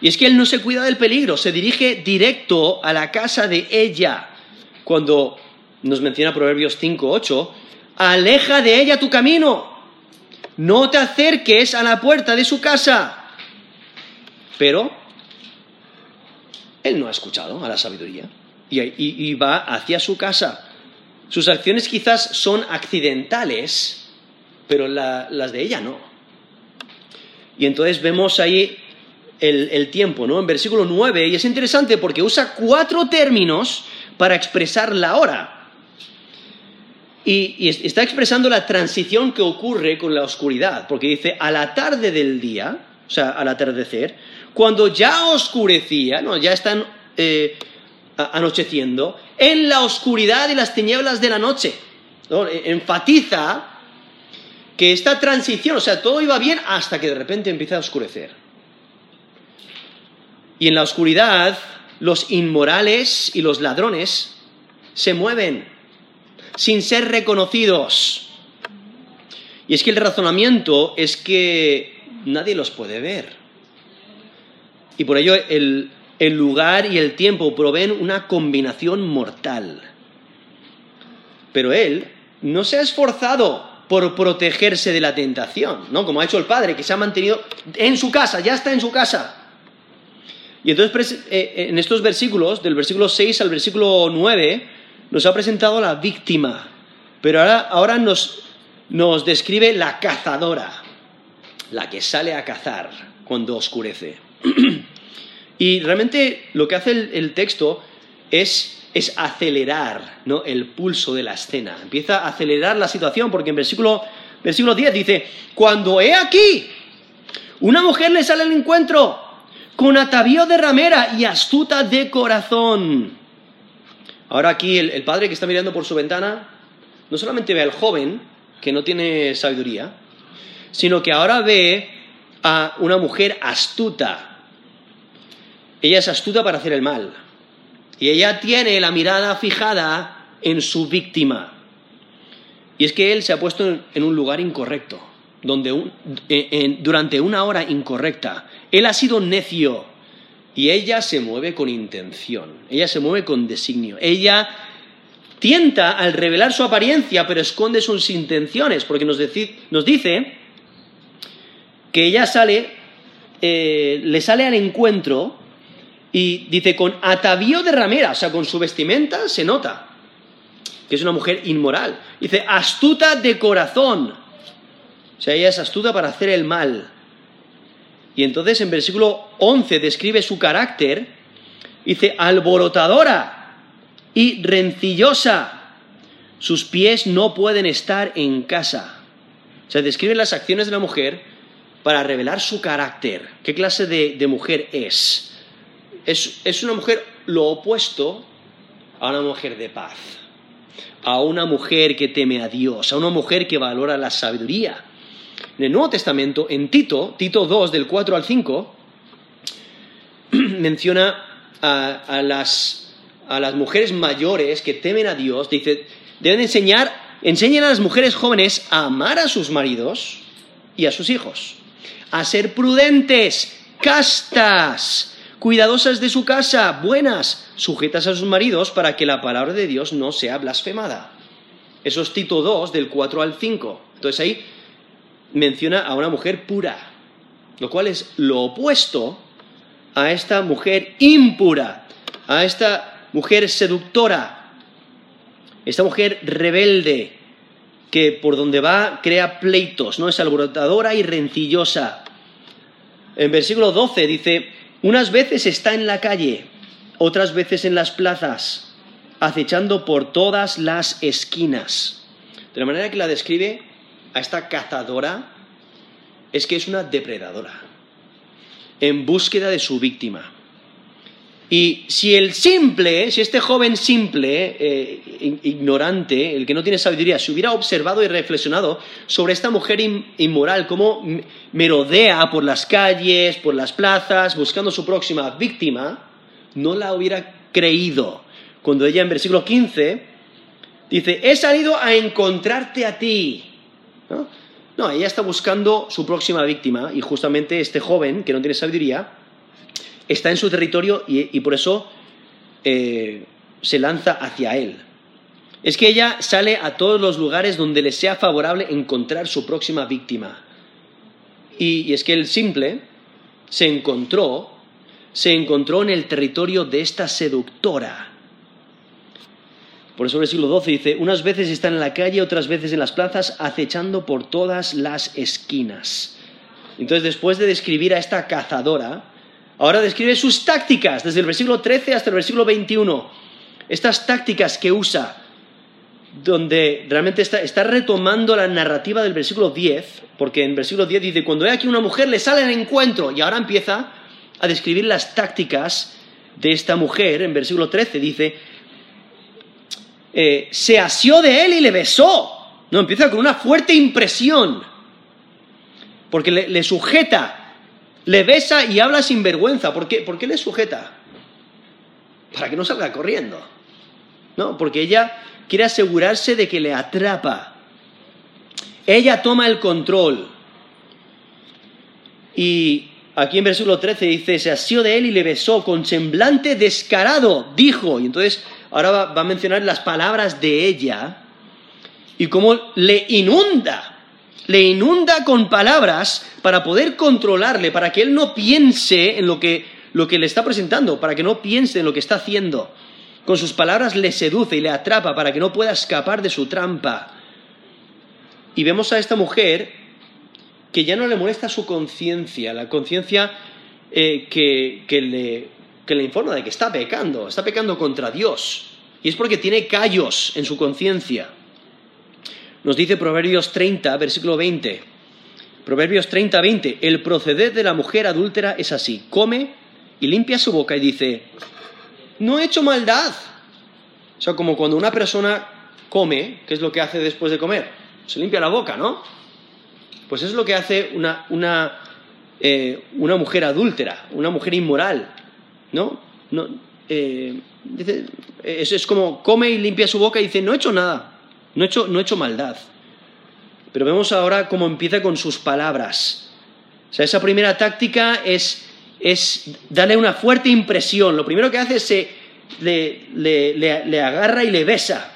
Y es que él no se cuida del peligro, se dirige directo a la casa de ella. Cuando nos menciona Proverbios 5.8, aleja de ella tu camino, no te acerques a la puerta de su casa. Pero él no ha escuchado a la sabiduría y, va hacia su casa. Sus acciones quizás son accidentales, pero las de ella no. Y entonces vemos ahí el, tiempo, ¿no? En versículo 9, y es interesante porque usa cuatro términos para expresar la hora. y, está expresando la transición que ocurre con la oscuridad, porque dice a la tarde del día, o sea, al atardecer, cuando ya oscurecía, ¿no? ya están eh, anocheciendo, en la oscuridad y las tinieblas de la noche. E, enfatiza que esta transición, o sea, todo iba bien hasta que de repente empieza a oscurecer. Y en la oscuridad, los inmorales y los ladrones se mueven sin ser reconocidos. Y es que el razonamiento es que nadie los puede ver. Y por ello el, el lugar y el tiempo proveen una combinación mortal. Pero él no se ha esforzado por protegerse de la tentación, ¿no? Como ha hecho el padre, que se ha mantenido en su casa, ya está en su casa. Y entonces eh, en estos versículos, del versículo 6 al versículo 9, nos ha presentado la víctima, pero ahora, ahora nos, nos describe la cazadora, la que sale a cazar cuando oscurece. Y realmente lo que hace el, texto es es acelerar ¿no? el pulso de la escena. Empieza a acelerar la situación porque en versículo, versículo 10 dice, cuando he aquí, una mujer le sale al encuentro con atavío de ramera y astuta de corazón. Ahora aquí el, el padre que está mirando por su ventana no solamente ve al joven que no tiene sabiduría, sino que ahora ve a una mujer astuta. Ella es astuta para hacer el mal. Y ella tiene la mirada fijada en su víctima. Y es que él se ha puesto en un lugar incorrecto, donde durante una hora incorrecta. Él ha sido necio y ella se mueve con intención, ella se mueve con designio. Ella tienta al revelar su apariencia, pero esconde sus intenciones, porque nos, dice que ella sale, eh, le sale al encuentro y dice, con atavío de ramera, o sea, con su vestimenta se nota que es una mujer inmoral. Dice, astuta de corazón. O sea, ella es astuta para hacer el mal. Y entonces en versículo 11 describe su carácter. Dice, alborotadora y rencillosa. Sus pies no pueden estar en casa. O sea, describe las acciones de la mujer para revelar su carácter. ¿Qué clase de mujer es? Es, una mujer lo opuesto a una mujer de paz, a una mujer que teme a Dios, a una mujer que valora la sabiduría. En el Nuevo Testamento, en Tito, Tito 2, del 4 al 5, menciona a, las, a, las, mujeres mayores que temen a Dios, dice, deben enseñar, enseñan a las mujeres jóvenes a amar a sus maridos y a sus hijos, a ser prudentes, castas, cuidadosas de su casa, buenas, sujetas a sus maridos para que la palabra de Dios no sea blasfemada. Eso es Tito 2, del 4 al 5. Entonces ahí menciona a una mujer pura, lo cual es lo opuesto a esta mujer impura, a esta mujer seductora, esta mujer rebelde, que por donde va crea pleitos, ¿no? Es alborotadora y rencillosa. En versículo 12 dice, unas veces está en la calle, otras veces en las plazas, acechando por todas las esquinas. De la manera que la describe a esta cazadora, es que es una depredadora, en búsqueda de su víctima. Y si el simple, si este joven simple, eh, ignorante, el que no tiene sabiduría, se hubiera observado y reflexionado sobre esta mujer inmoral, cómo merodea por las calles, por las plazas, buscando su próxima víctima, no la hubiera creído. Cuando ella en versículo 15 dice, he salido a encontrarte a ti. No, ella está buscando su próxima víctima y justamente este joven que no tiene sabiduría está en su territorio y, por eso eh, se lanza hacia él. Es que ella sale a todos los lugares donde le sea favorable encontrar su próxima víctima. Y, es que el simple se encontró, se encontró en el territorio de esta seductora. Por eso el siglo 12 dice, unas veces está en la calle, otras veces en las plazas, acechando por todas las esquinas. Entonces, después de describir a esta cazadora, Ahora describe sus tácticas, desde el versículo 13 hasta el versículo 21. Estas tácticas que usa, donde realmente está, retomando la narrativa del versículo 10, porque en versículo 10 dice, cuando ve aquí una mujer le sale al encuentro, y ahora empieza a describir las tácticas de esta mujer, en versículo 13 dice, eh, se asió de él y le besó. No, empieza con una fuerte impresión, porque le sujeta le besa y habla sin vergüenza. ¿Por qué? ¿Por qué le sujeta? Para que no salga corriendo. No, porque ella quiere asegurarse de que le atrapa. Ella toma el control. Y aquí en versículo 13 dice, se asió de él y le besó con semblante descarado, dijo. Y entonces ahora va a mencionar las palabras de ella y cómo le inunda le inunda con palabras para poder controlarle, para que él no piense en lo que, lo que le está presentando, para que no piense en lo que está haciendo. Con sus palabras le seduce y le atrapa para que no pueda escapar de su trampa. Y vemos a esta mujer que ya no le molesta su conciencia, la conciencia eh, que, le, que le informa de que está pecando, está pecando contra Dios. Y es porque tiene callos en su conciencia. Nos dice Proverbios 30, versículo 20. Proverbios 30, 20. El proceder de la mujer adúltera es así. Come y limpia su boca y dice, no he hecho maldad. O sea, como cuando una persona come, ¿qué es lo que hace después de comer? Se limpia la boca, ¿no? Pues es lo que hace una, una, eh, una mujer adúltera, una mujer inmoral, ¿no? no eh, es, es, como come y limpia su boca y dice, no he hecho nada, no he hecho, no he hecho maldad. Pero vemos ahora cómo empieza con sus palabras. O sea, esa primera táctica es, es darle una fuerte impresión. Lo primero que hace es se, le, le, le, le agarra y le besa.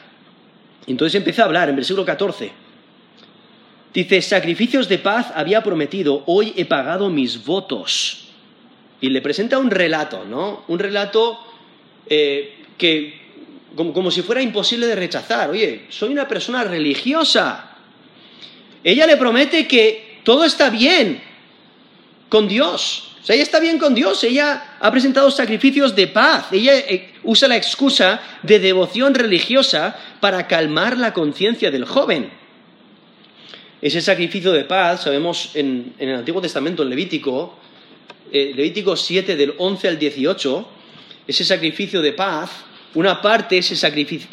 Entonces empieza a hablar en versículo 14. Dice, sacrificios de paz había prometido, hoy he pagado mis votos. Y le presenta un relato, ¿no? Un relato eh, que, como, como, si fuera imposible de rechazar. Oye, soy una persona religiosa. Ella le promete que todo está bien con Dios. O sea, ella está bien con Dios. Ella ha presentado sacrificios de paz. Ella eh, usa la excusa de devoción religiosa para calmar la conciencia del joven. Ese sacrificio de paz, sabemos en, en el Antiguo Testamento, en Levítico, eh, Levítico 7 del 11 al 18, ese sacrificio de paz, una parte se,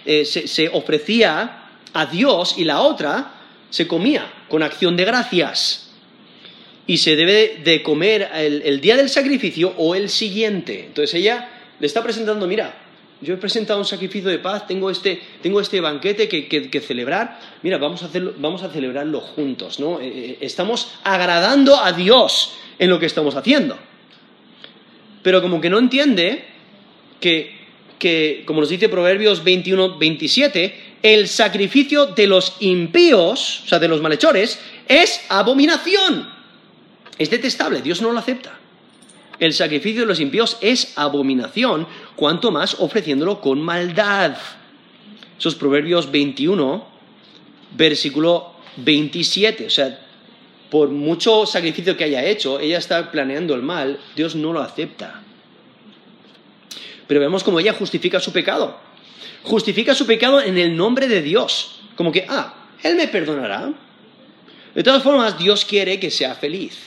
eh, se, se, ofrecía a Dios y la otra se comía con acción de gracias. Y se debe de comer el, día del sacrificio o el siguiente. Entonces ella le está presentando, mira, yo he presentado un sacrificio de paz, tengo este, tengo este banquete que, que, que, celebrar, mira, vamos a, hacerlo, vamos a celebrarlo juntos, ¿no? Eh, estamos agradando a Dios en lo que estamos haciendo. Pero como que no entiende que, que como nos dice Proverbios 21, 27, el sacrificio de los impíos, o sea, de los malhechores, es abominación. Es detestable, Dios no lo acepta. El sacrificio de los impíos es abominación, cuanto más ofreciéndolo con maldad. Esos Proverbios 21, versículo 27. O sea, por mucho sacrificio que haya hecho, ella está planeando el mal, Dios no lo acepta. Pero vemos cómo ella justifica su pecado. Justifica su pecado en el nombre de Dios. Como que, ah, Él me perdonará. De todas formas, Dios quiere que sea feliz.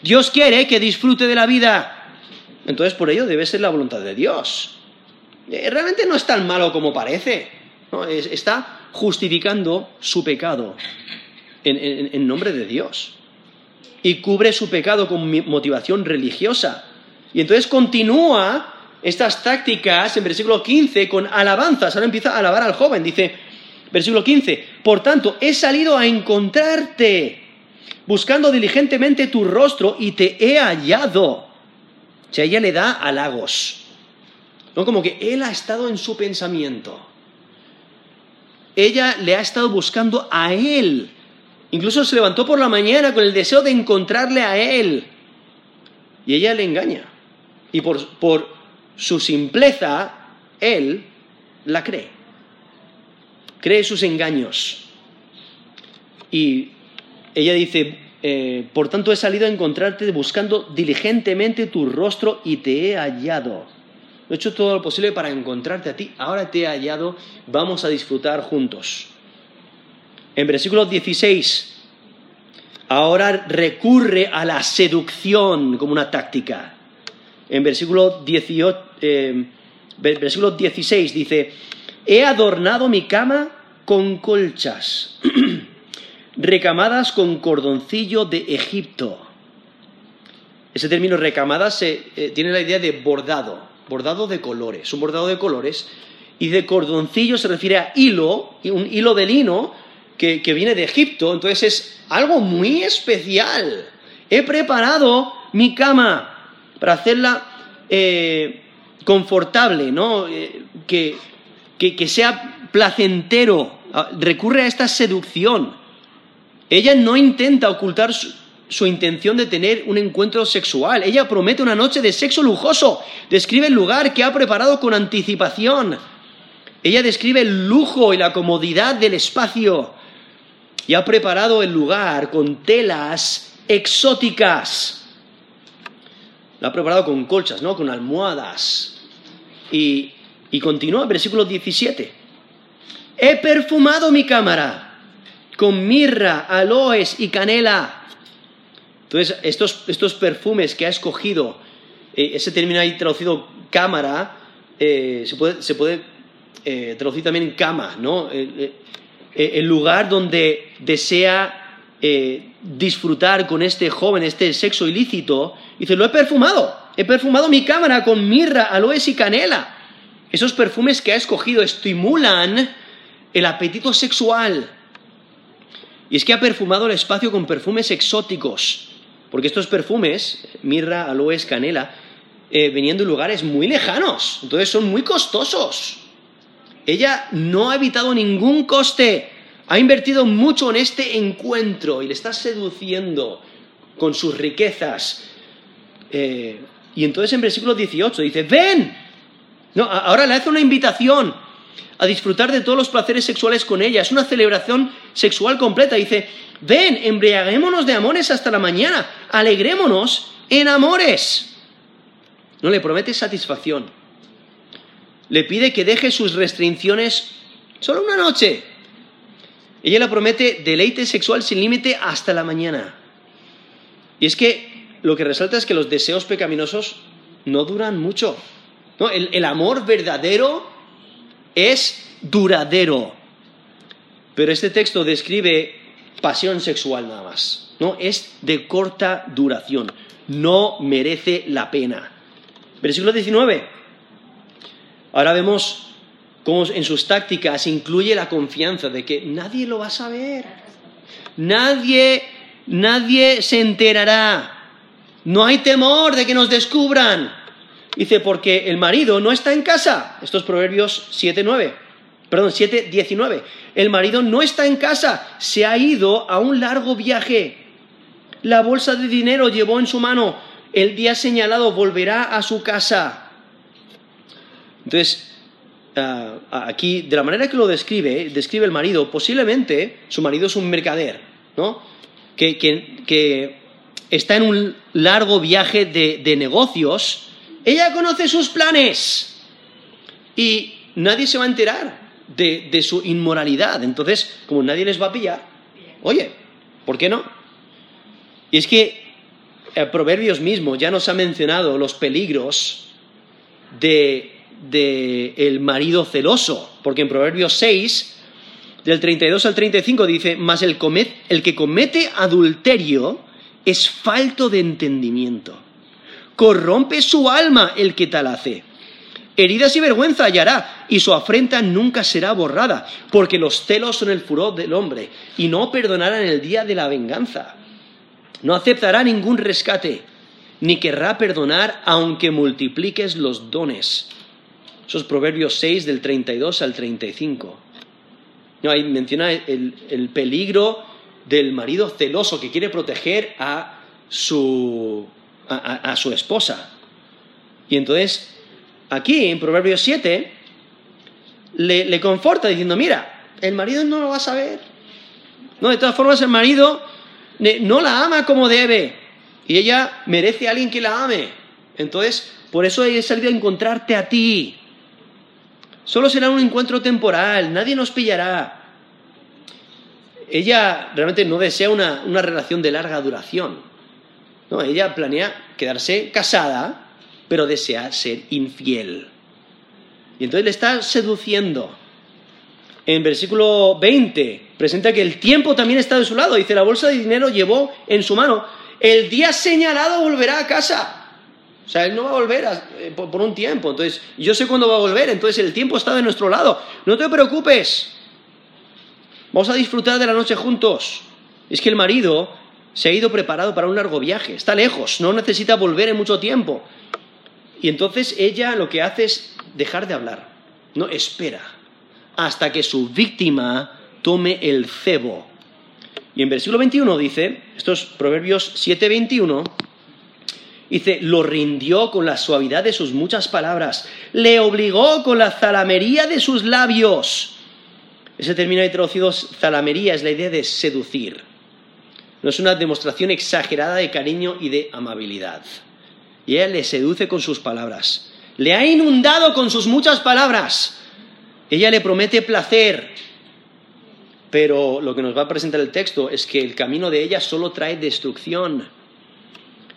Dios quiere que disfrute de la vida. Entonces, por ello debe ser la voluntad de Dios. Eh, realmente no es tan malo como parece. Está justificando su pecado en, nombre de Dios. Y cubre su pecado con motivación religiosa. Y entonces continúa estas tácticas en versículo 15 con alabanzas. Ahora empieza a alabar al joven. Dice, versículo 15, por tanto, he salido a encontrarte buscando diligentemente tu rostro y te he hallado. O sea, ella le da halagos. ¿no? Como que él ha estado en su pensamiento. Ella le ha estado buscando a él. Incluso se levantó por la mañana con el deseo de encontrarle a él. Y ella le engaña. Y por, por su simpleza, él la cree. Cree sus engaños. Y ella dice, eh, por tanto he salido a encontrarte buscando diligentemente tu rostro y te he hallado. He hecho todo lo posible para encontrarte a ti, ahora te he hallado, vamos a disfrutar juntos. En versículo 16, ahora recurre a la seducción como una táctica. En versículo, 18, eh, versículo 16 dice, he adornado mi cama con colchas. recamadas con cordoncillo de Egipto. Ese término recamadas eh, tiene la idea de bordado, bordado de colores, un bordado de colores, y de cordoncillo se refiere a hilo, un hilo de lino que, que viene de Egipto, entonces es algo muy especial. He preparado mi cama para hacerla eh, confortable, ¿no? Eh, que, que, que sea placentero. Ah, recurre a esta seducción ella no intenta ocultar su, intención de tener un encuentro sexual. Ella promete una noche de sexo lujoso. Describe el lugar que ha preparado con anticipación. Ella describe el lujo y la comodidad del espacio. Y ha preparado el lugar con telas exóticas. Lo ha preparado con colchas, ¿no? Con almohadas. Y, Y continúa, versículo 17. He perfumado mi cámara con mirra, aloes y canela. Entonces, estos, estos perfumes que ha escogido, eh, ese término ahí traducido cámara, eh, se puede, se puede eh, traducir también cama, ¿no? el lugar donde desea disfrutar con este joven, este sexo ilícito, dice, lo he perfumado, he perfumado mi cámara con mirra, aloes y canela. Esos perfumes que ha escogido estimulan el apetito sexual. Y es que ha perfumado el espacio con perfumes exóticos, porque estos perfumes, mirra, aloes, canela, eh, venían de lugares muy lejanos, entonces son muy costosos. Ella no ha evitado ningún coste, ha invertido mucho en este encuentro y le está seduciendo con sus riquezas. Eh, y entonces en versículo 18 dice, ven, no, ahora le hace una invitación a disfrutar de todos los placeres sexuales con ella. Es una celebración sexual completa. Dice, ven, embriaguémonos de amores hasta la mañana, alegrémonos en amores. No le promete satisfacción. Le pide que deje sus restricciones solo una noche. Ella le promete deleite sexual sin límite hasta la mañana. Y es que lo que resalta es que los deseos pecaminosos no duran mucho el, amor verdadero es duradero. Pero este texto describe pasión sexual nada más. ¿no? Es de corta duración. No merece la pena. Versículo 19. Ahora vemos cómo en sus tácticas incluye la confianza de que nadie lo va a saber. Nadie, nadie se enterará. No hay temor de que nos descubran. Dice, porque el marido no está en casa. Estos proverbios 7.9. Perdón, 7.19. El marido no está en casa, se ha ido a un largo viaje. La bolsa de dinero llevó en su mano. El día señalado volverá a su casa. Entonces, ah, aquí, de la manera que lo describe, describe el marido, posiblemente su marido es un mercader, ¿no? Que, está en un largo viaje de negocios ella conoce sus planes y nadie se va a enterar de, su inmoralidad. Entonces, como nadie les va a pillar, oye, ¿por qué no? Y es que el Proverbios mismo ya nos ha mencionado los peligros de, el marido celoso, porque en Proverbios 6, del 32 al 35 dice, mas el, el que comete adulterio es falto de entendimiento corrompe su alma el que tal hace. Heridas y vergüenza hallará, y su afrenta nunca será borrada, porque los celos son el furor del hombre, y no perdonará en el día de la venganza. No aceptará ningún rescate, ni querrá perdonar aunque multipliques los dones. Esos proverbios 6 del 32 al 35. No, ahí menciona el peligro del marido celoso que quiere proteger a su a, su esposa. Y entonces, aquí en Proverbios 7, le, conforta diciendo, mira, el marido no lo va a saber. No, de todas formas, el marido no la ama como debe. Y ella merece a alguien que la ame. Entonces, por eso he salido a encontrarte a ti. Solo será un encuentro temporal, nadie nos pillará. Ella realmente no desea una relación de larga duración. No, ella planea quedarse casada, pero desea ser infiel. Y entonces le está seduciendo. En versículo 20 presenta que el tiempo también está de su lado. Dice, la bolsa de dinero llevó en su mano. El día señalado volverá a casa. O sea, él no va a volver eh, por, un tiempo. Entonces, yo sé cuándo va a volver. Entonces, el tiempo está de nuestro lado. No te preocupes. Vamos a disfrutar de la noche juntos. Es que el marido se ha ido preparado para un largo viaje, está lejos, no necesita volver en mucho tiempo. Y entonces ella lo que hace es dejar de hablar, no espera hasta que su víctima tome el cebo. Y en versículo 21 dice, estos Proverbios 7:21, dice, lo rindió con la suavidad de sus muchas palabras, le obligó con la zalamería de sus labios. Ese término ahí traducido, zalamería, es la idea de seducir. No es una demostración exagerada de cariño y de amabilidad. Y ella le seduce con sus palabras. Le ha inundado con sus muchas palabras. Ella le promete placer. Pero lo que nos va a presentar el texto es que el camino de ella solo trae destrucción.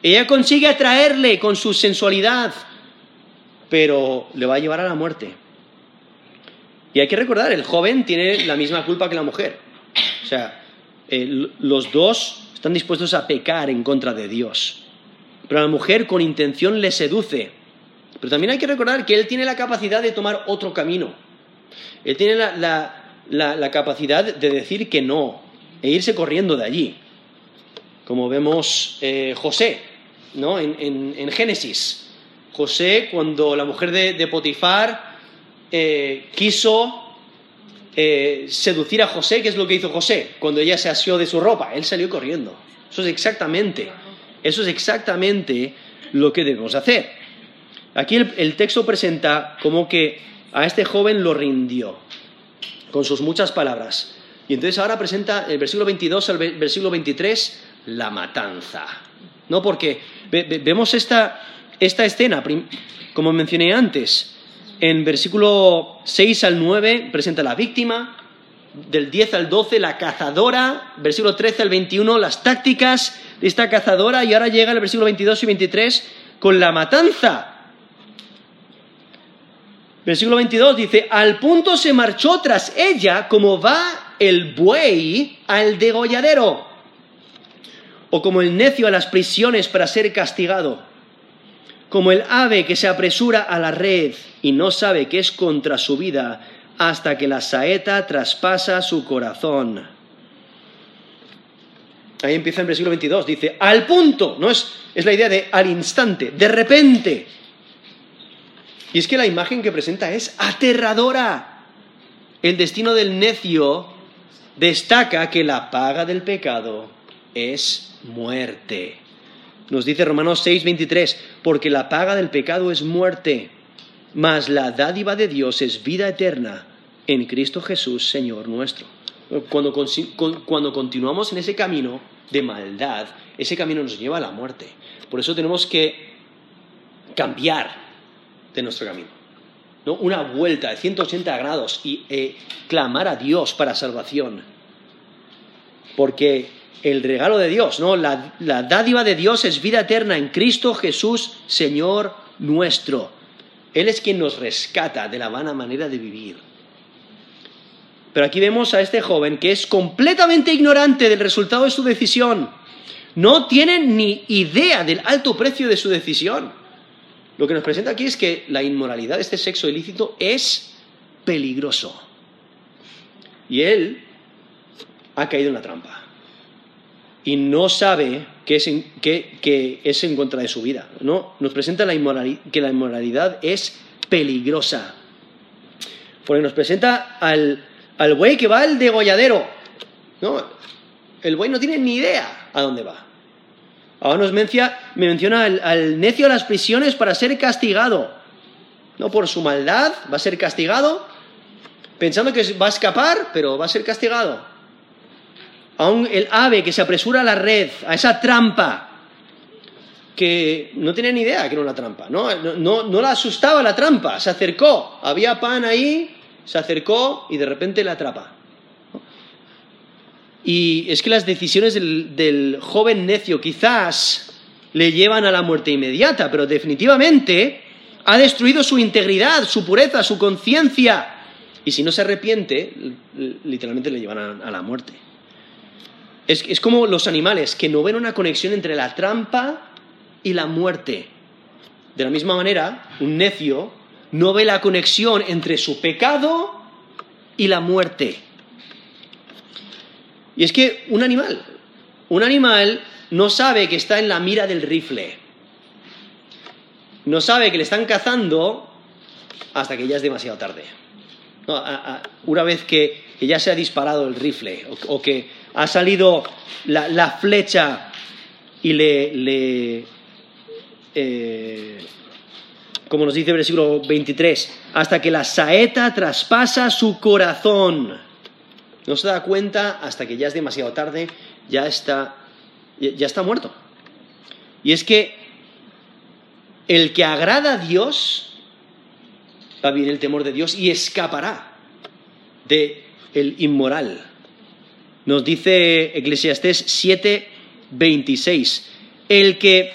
Ella consigue atraerle con su sensualidad, pero le va a llevar a la muerte. Y hay que recordar, el joven tiene la misma culpa que la mujer. O sea, los dos están dispuestos a pecar en contra de Dios. Pero la mujer con intención le seduce. Pero también hay que recordar que él tiene la capacidad de tomar otro camino. Él tiene la, capacidad de decir que no e irse corriendo de allí. Como vemos eh, José, ¿no? En, Génesis. José, cuando la mujer de, Potifar eh, quiso eh, seducir a José, ¿qué es lo que hizo José? Cuando ella se asió de su ropa, él salió corriendo. Eso es exactamente, eso es exactamente lo que debemos hacer. Aquí el, texto presenta como que a este joven lo rindió con sus muchas palabras. Y entonces ahora presenta el versículo 22 al versículo 23 la matanza. ¿No? Porque vemos esta, esta escena, como mencioné antes, en versículo 6 al 9 presenta la víctima, del 10 al 12 la cazadora, versículo 13 al 21 las tácticas de esta cazadora y ahora llega el versículo 22 y 23 con la matanza. Versículo 22 dice, al punto se marchó tras ella como va el buey al degolladero, o como el necio a las prisiones para ser castigado como el ave que se apresura a la red y no sabe que es contra su vida hasta que la saeta traspasa su corazón. Ahí empieza en el versículo 22, dice, al punto, no es, es la idea de al instante, de repente. Y es que la imagen que presenta es aterradora. El destino del necio destaca que la paga del pecado es muerte. Nos dice Romanos 6, 23, porque la paga del pecado es muerte, mas la dádiva de Dios es vida eterna en Cristo Jesús, Señor nuestro. Cuando, cuando continuamos en ese camino de maldad, ese camino nos lleva a la muerte. Por eso tenemos que cambiar de nuestro camino. ¿no? Una vuelta de 180 grados y eh, clamar a Dios para salvación. Porque el regalo de Dios, ¿no? La, dádiva de Dios es vida eterna en Cristo Jesús, Señor nuestro. Él es quien nos rescata de la vana manera de vivir. Pero aquí vemos a este joven que es completamente ignorante del resultado de su decisión. No tiene ni idea del alto precio de su decisión. Lo que nos presenta aquí es que la inmoralidad de este sexo ilícito es peligroso. Y él ha caído en la trampa y no sabe que es en, que, es en contra de su vida. ¿no? Nos presenta la que la inmoralidad es peligrosa. Porque nos presenta al, al buey que va al degolladero. ¿no? El buey no tiene ni idea a dónde va. Ahora nos menciona, me menciona al, al necio a las prisiones para ser castigado. No por su maldad, va a ser castigado, pensando que va a escapar, pero va a ser castigado aún el ave que se apresura a la red, a esa trampa, que no tenía ni idea que era una trampa, ¿no? No, no, la asustaba la trampa, se acercó, había pan ahí, se acercó y de repente la atrapa. Y es que las decisiones del, del joven necio quizás le llevan a la muerte inmediata, pero definitivamente ha destruido su integridad, su pureza, su conciencia. Y si no se arrepiente, literalmente le llevan a la muerte. Es, como los animales que no ven una conexión entre la trampa y la muerte. De la misma manera, un necio no ve la conexión entre su pecado y la muerte. Y es que un animal, un animal no sabe que está en la mira del rifle. No sabe que le están cazando hasta que ya es demasiado tarde. una vez que, ya se ha disparado el rifle o que ha salido la, flecha y le, eh, como nos dice el versículo 23, hasta que la saeta traspasa su corazón. No se da cuenta hasta que ya es demasiado tarde, ya está, ya está muerto. Y es que el que agrada a Dios va a vivir el temor de Dios y escapará de el inmoral. Nos dice Eclesiastés 7:26, el que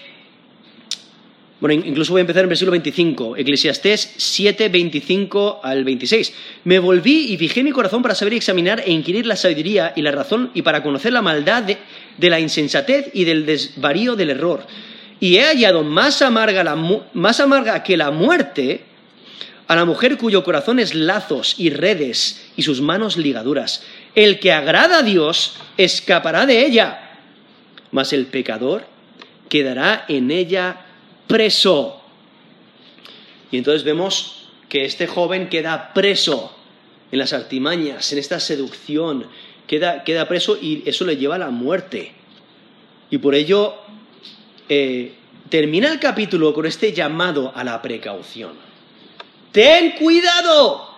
bueno, incluso voy a empezar en versículo 25, Eclesiastés 7, 25 al 26. Me volví y fijé mi corazón para saber y examinar e inquirir la sabiduría y la razón y para conocer la maldad de, la insensatez y del desvarío del error. Y he hallado más amarga, más amarga que la muerte a la mujer cuyo corazón es lazos y redes y sus manos ligaduras. El que agrada a Dios escapará de ella, mas el pecador quedará en ella preso. Y entonces vemos que este joven queda preso en las artimañas, en esta seducción, queda, preso y eso le lleva a la muerte. Y por ello eh, termina el capítulo con este llamado a la precaución. Ten cuidado.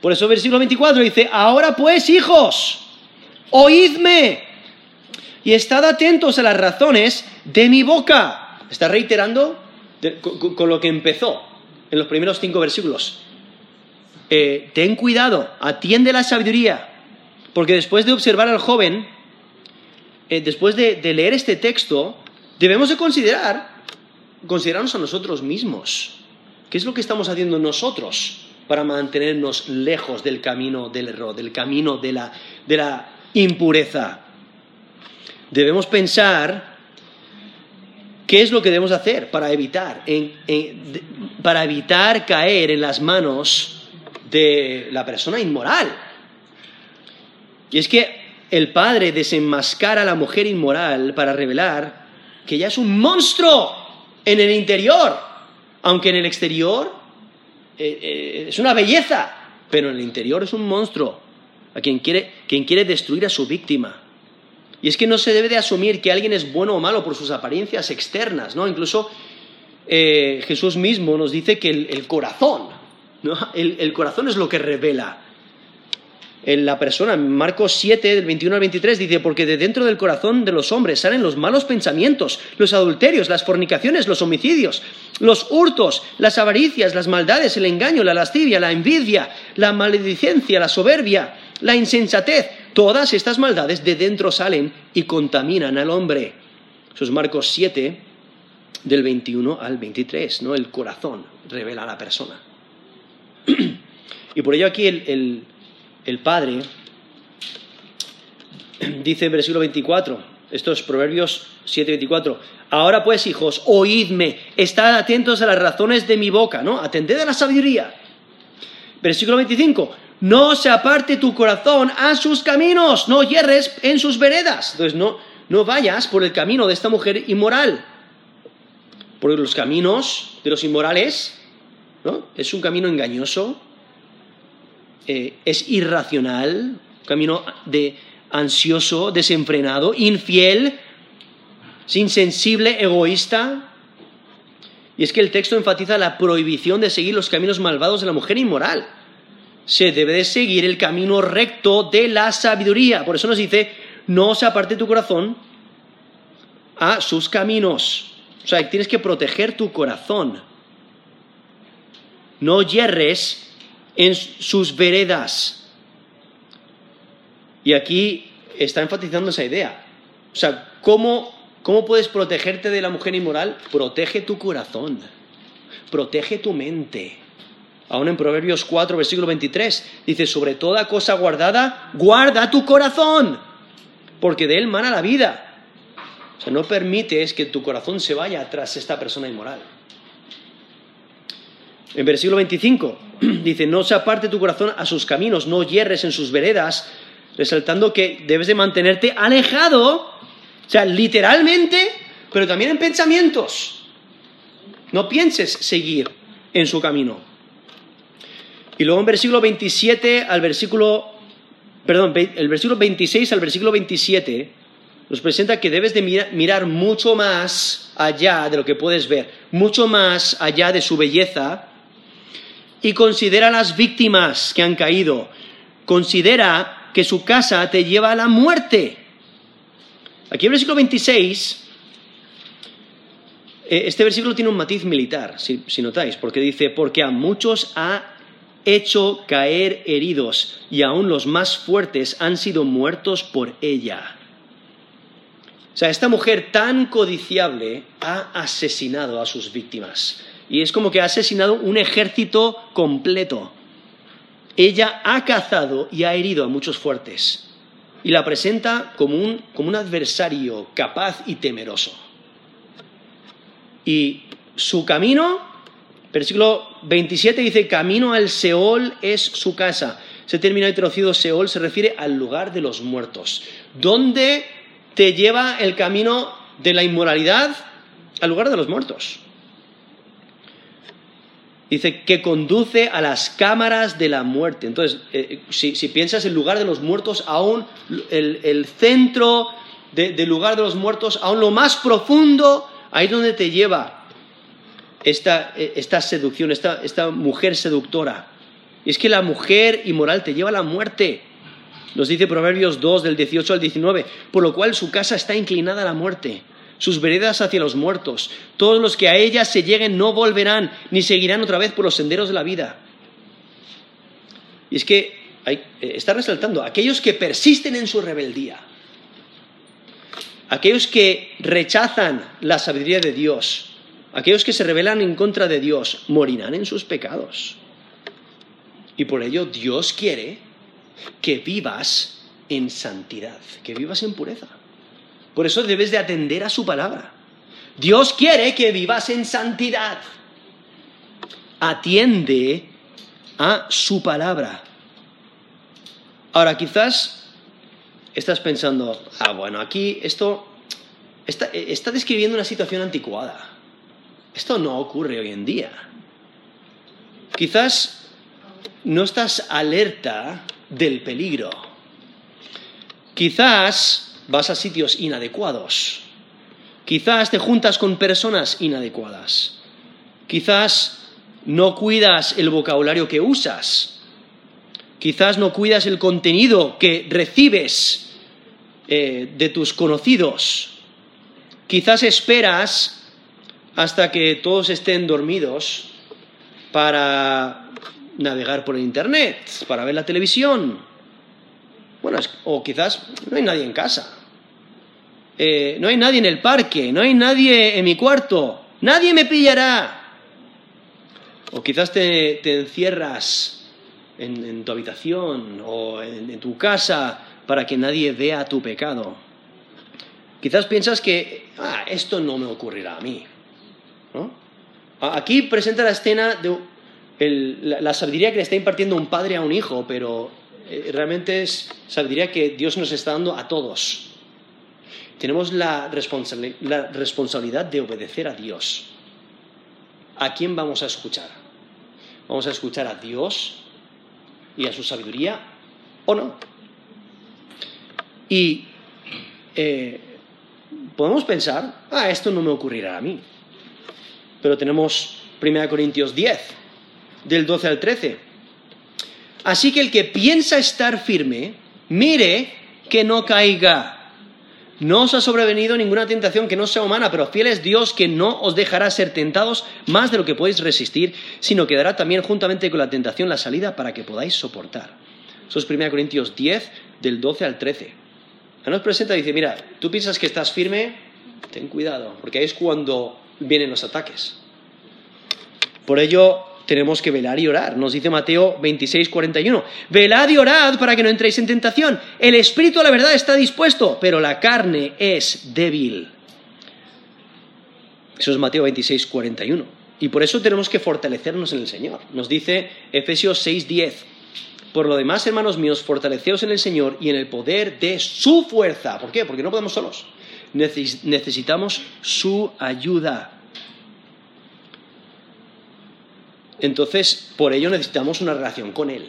Por eso versículo 24 dice, ahora pues hijos, oídme y estad atentos a las razones de mi boca Está reiterando con, lo que empezó en los primeros cinco versículos. Eh, ten cuidado, atiende la sabiduría, porque después de observar al joven, eh, después de, leer este texto, debemos de considerar, considerarnos a nosotros mismos. ¿Qué es lo que estamos haciendo nosotros para mantenernos lejos del camino del error, del camino de la, de la impureza? Debemos pensar ¿Qué es lo que debemos hacer para evitar, para evitar caer en las manos de la persona inmoral? Y es que el padre desenmascara a la mujer inmoral para revelar que ella es un monstruo en el interior, aunque en el exterior eh, eh, es una belleza, pero en el interior es un monstruo, a quien quiere, quien quiere destruir a su víctima. Y es que no se debe de asumir que alguien es bueno o malo por sus apariencias externas, ¿no? Incluso eh, Jesús mismo nos dice que el, corazón. El, corazón es lo que revela en la persona. Marcos 7, del 21 al 23, dice, porque de dentro del corazón de los hombres salen los malos pensamientos, los adulterios, las fornicaciones, los homicidios, los hurtos, las avaricias, las maldades, el engaño, la lascivia, la envidia, la maledicencia, la soberbia, la insensatez Todas estas maldades de dentro salen y contaminan al hombre. Eso es Marcos 7, del 21 al 23, ¿no? El corazón revela a la persona. y por ello aquí el, el Padre dice en versículo 24, estos Proverbios 7, 24, ahora pues hijos, oídme, estad atentos a las razones de mi boca, ¿no? Atended a la sabiduría. Versículo 25, no se aparte tu corazón a sus caminos, no hierres en sus veredas. Entonces no, no vayas por el camino de esta mujer inmoral. Porque los caminos de los inmorales, ¿no? Es un camino engañoso, eh, es irracional, camino de ansioso, desenfrenado, infiel, insensible, egoísta. Y es que el texto enfatiza la prohibición de seguir los caminos malvados de la mujer inmoral se debe de seguir el camino recto de la sabiduría. Por eso nos dice, no se aparte tu corazón a sus caminos. O sea, tienes que proteger tu corazón. No hierres en sus veredas. Y aquí está enfatizando esa idea. O sea, ¿cómo, ¿cómo puedes protegerte de la mujer inmoral? Protege tu corazón. Protege tu mente Aún en Proverbios 4, versículo 23, dice, sobre toda cosa guardada, guarda tu corazón, porque de él mana la vida. O sea, no permites que tu corazón se vaya tras esta persona inmoral. En versículo 25 dice, no se aparte tu corazón a sus caminos, no hierres en sus veredas, resaltando que debes de mantenerte alejado, o sea, literalmente, pero también en pensamientos. No pienses seguir en su camino. Y luego en versículo 27 al versículo, perdón, el versículo 26 al versículo 27 nos presenta que debes de mirar, mucho más allá de lo que puedes ver, mucho más allá de su belleza y considera las víctimas que han caído. Considera que su casa te lleva a la muerte. Aquí en el versículo 26 Eh, este versículo tiene un matiz militar, si, si notáis, porque dice, porque a muchos ha hecho caer heridos y aún los más fuertes han sido muertos por ella. O sea, esta mujer tan codiciable ha asesinado a sus víctimas. Y es como que ha asesinado un ejército completo. Ella ha cazado y ha herido a muchos fuertes. Y la presenta como un, como un adversario capaz y temeroso. Y su camino, versículo 27 dice, camino al Seol es su casa. Ese término traducido Seol se refiere al lugar de los muertos. ¿Dónde te lleva el camino de la inmoralidad? Al lugar de los muertos. Dice que conduce a las cámaras de la muerte. Entonces, eh, si, piensas el lugar de los muertos, aún el, centro del lugar de los muertos, aún lo más profundo, ahí es donde te lleva esta, esta seducción, esta, esta mujer seductora. Y es que la mujer inmoral te lleva a la muerte. Nos dice Proverbios 2 del 18 al 19, por lo cual su casa está inclinada a la muerte sus veredas hacia los muertos. Todos los que a ella se lleguen no volverán, ni seguirán otra vez por los senderos de la vida. Y es que eh, está resaltando, aquellos que persisten en su rebeldía, aquellos que rechazan la sabiduría de Dios, aquellos que se rebelan en contra de Dios, morirán en sus pecados. Y por ello Dios quiere que vivas en santidad, que vivas en pureza. Por eso debes de atender a su palabra. Dios quiere que vivas en santidad. Atiende a su palabra. Ahora, quizás estás pensando, ah, bueno, aquí esto está, está describiendo una situación anticuada. Esto no ocurre hoy en día. Quizás no estás alerta del peligro. Quizás vas a sitios inadecuados. Quizás te juntas con personas inadecuadas. Quizás no cuidas el vocabulario que usas. Quizás no cuidas el contenido que recibes eh, de tus conocidos. Quizás esperas hasta que todos estén dormidos para navegar por el Internet, para ver la televisión. Bueno, o quizás no hay nadie en casa. Eh, no hay nadie en el parque, no hay nadie en mi cuarto, nadie me pillará. O quizás te, encierras en, tu habitación o en, tu casa para que nadie vea tu pecado. Quizás piensas que ah, esto no me ocurrirá a mí. Aquí presenta la escena de la sabiduría que le está impartiendo un padre a un hijo, pero eh, realmente es sabiduría que Dios nos está dando a todos tenemos la, responsabilidad de obedecer a Dios. ¿A quién vamos a escuchar? ¿Vamos a escuchar a Dios y a su sabiduría o no? Y eh, podemos pensar, ah, esto no me ocurrirá a mí. Pero tenemos 1 Corintios 10, del 12 al 13. Así que el que piensa estar firme, mire que no caiga. No os ha sobrevenido ninguna tentación que no sea humana, pero fiel es Dios que no os dejará ser tentados más de lo que podéis resistir, sino que dará también juntamente con la tentación la salida para que podáis soportar. Eso es 1 Corintios 10, del 12 al 13. nos presenta y dice, mira, tú piensas que estás firme, ten cuidado, porque ahí es cuando vienen los ataques. Por ello, tenemos que velar y orar. Nos dice Mateo 26, 41. Velad y orad para que no entréis en tentación. El espíritu la verdad está dispuesto, pero la carne es débil. Eso es Mateo 26, 41. Y por eso tenemos que fortalecernos en el Señor. Nos dice Efesios 6, 10. Por lo demás, hermanos míos, fortaleceos en el Señor y en el poder de su fuerza. ¿Por qué? Porque no podemos solos. Necesitamos su ayuda. Entonces, por ello necesitamos una relación con Él.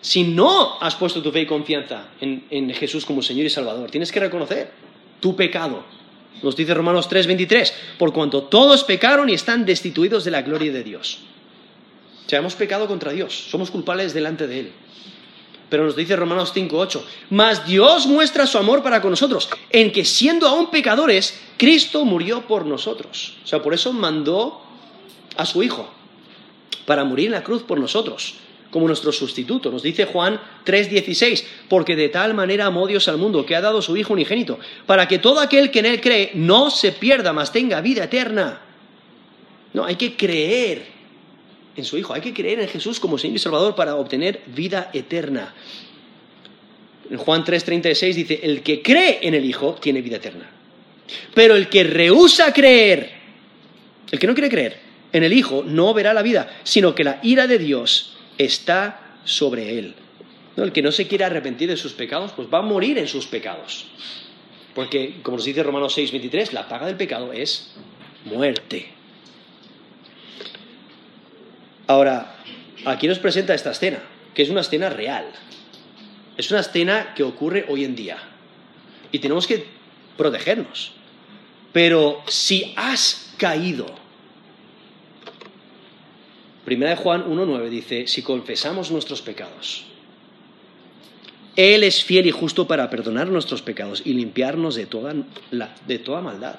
Si no has puesto tu fe y confianza en, Jesús como Señor y Salvador, tienes que reconocer tu pecado. Nos dice Romanos 3:23, por cuanto todos pecaron y están destituidos de la gloria de Dios. O sea, hemos pecado contra Dios, somos culpables delante de Él. Pero nos dice Romanos 5.8, mas Dios muestra su amor para con nosotros, en que siendo aún pecadores, Cristo murió por nosotros. O sea, por eso mandó a su Hijo, para morir en la cruz por nosotros, como nuestro sustituto. Nos dice Juan 3.16, porque de tal manera amó Dios al mundo, que ha dado su Hijo unigénito, para que todo aquel que en Él cree no se pierda, mas tenga vida eterna. No, hay que creer en su Hijo. Hay que creer en Jesús como Señor y Salvador para obtener vida eterna. En Juan 3:36 dice, el que cree en el Hijo tiene vida eterna. Pero el que rehúsa creer, el que no quiere creer en el Hijo, no verá la vida, sino que la ira de Dios está sobre él. El que no se quiere arrepentir de sus pecados, pues va a morir en sus pecados. Porque, como nos dice Romanos 6:23, la paga del pecado es muerte. Ahora, aquí nos presenta esta escena, que es una escena real. Es una escena que ocurre hoy en día. Y tenemos que protegernos. Pero si has caído, Primera de Juan 1.9 dice, si confesamos nuestros pecados, Él es fiel y justo para perdonar nuestros pecados y limpiarnos de toda, de toda maldad.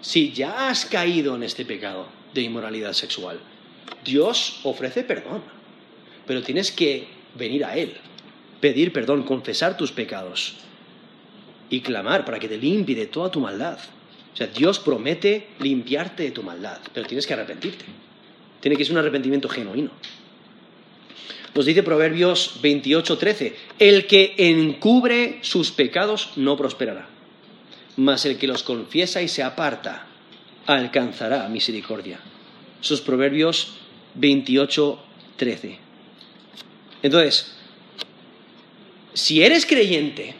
Si ya has caído en este pecado de inmoralidad sexual, Dios ofrece perdón, pero tienes que venir a Él, pedir perdón, confesar tus pecados y clamar para que te limpie de toda tu maldad. O sea, Dios promete limpiarte de tu maldad, pero tienes que arrepentirte. Tiene que ser un arrepentimiento genuino. Nos dice Proverbios 28:13, el que encubre sus pecados no prosperará, mas el que los confiesa y se aparta alcanzará misericordia. Sus Proverbios 28, 13. Entonces, si eres creyente,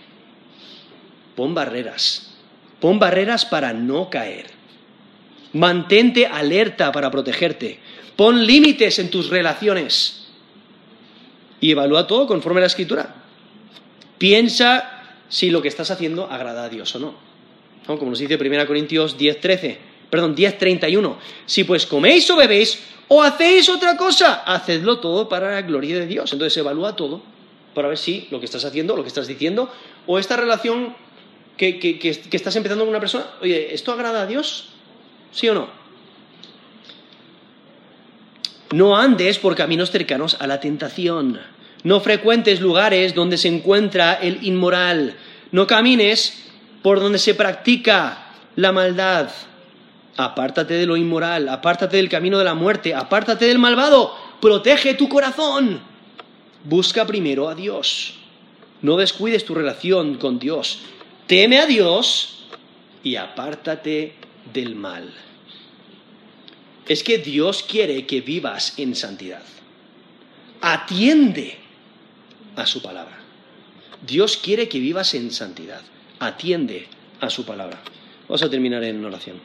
pon barreras. Pon barreras para no caer. Mantente alerta para protegerte. Pon límites en tus relaciones. Y evalúa todo conforme a la escritura. Piensa si lo que estás haciendo agrada a Dios o no. Como nos dice 1 Corintios 10, 13. Perdón, 10, 31. Si pues coméis o bebéis o hacéis otra cosa, hacedlo todo para la gloria de Dios. Entonces evalúa todo para ver si lo que estás haciendo, lo que estás diciendo, o esta relación que, estás empezando con una persona, oye, ¿esto agrada a Dios? ¿Sí o no? No andes por caminos cercanos a la tentación. No frecuentes lugares donde se encuentra el inmoral. No camines por donde se practica la maldad. Apártate de lo inmoral, apártate del camino de la muerte, apártate del malvado, protege tu corazón. Busca primero a Dios. No descuides tu relación con Dios. Teme a Dios y apártate del mal. Es que Dios quiere que vivas en santidad. Atiende a su palabra. Dios quiere que vivas en santidad. Atiende a su palabra. Vamos a terminar en oración.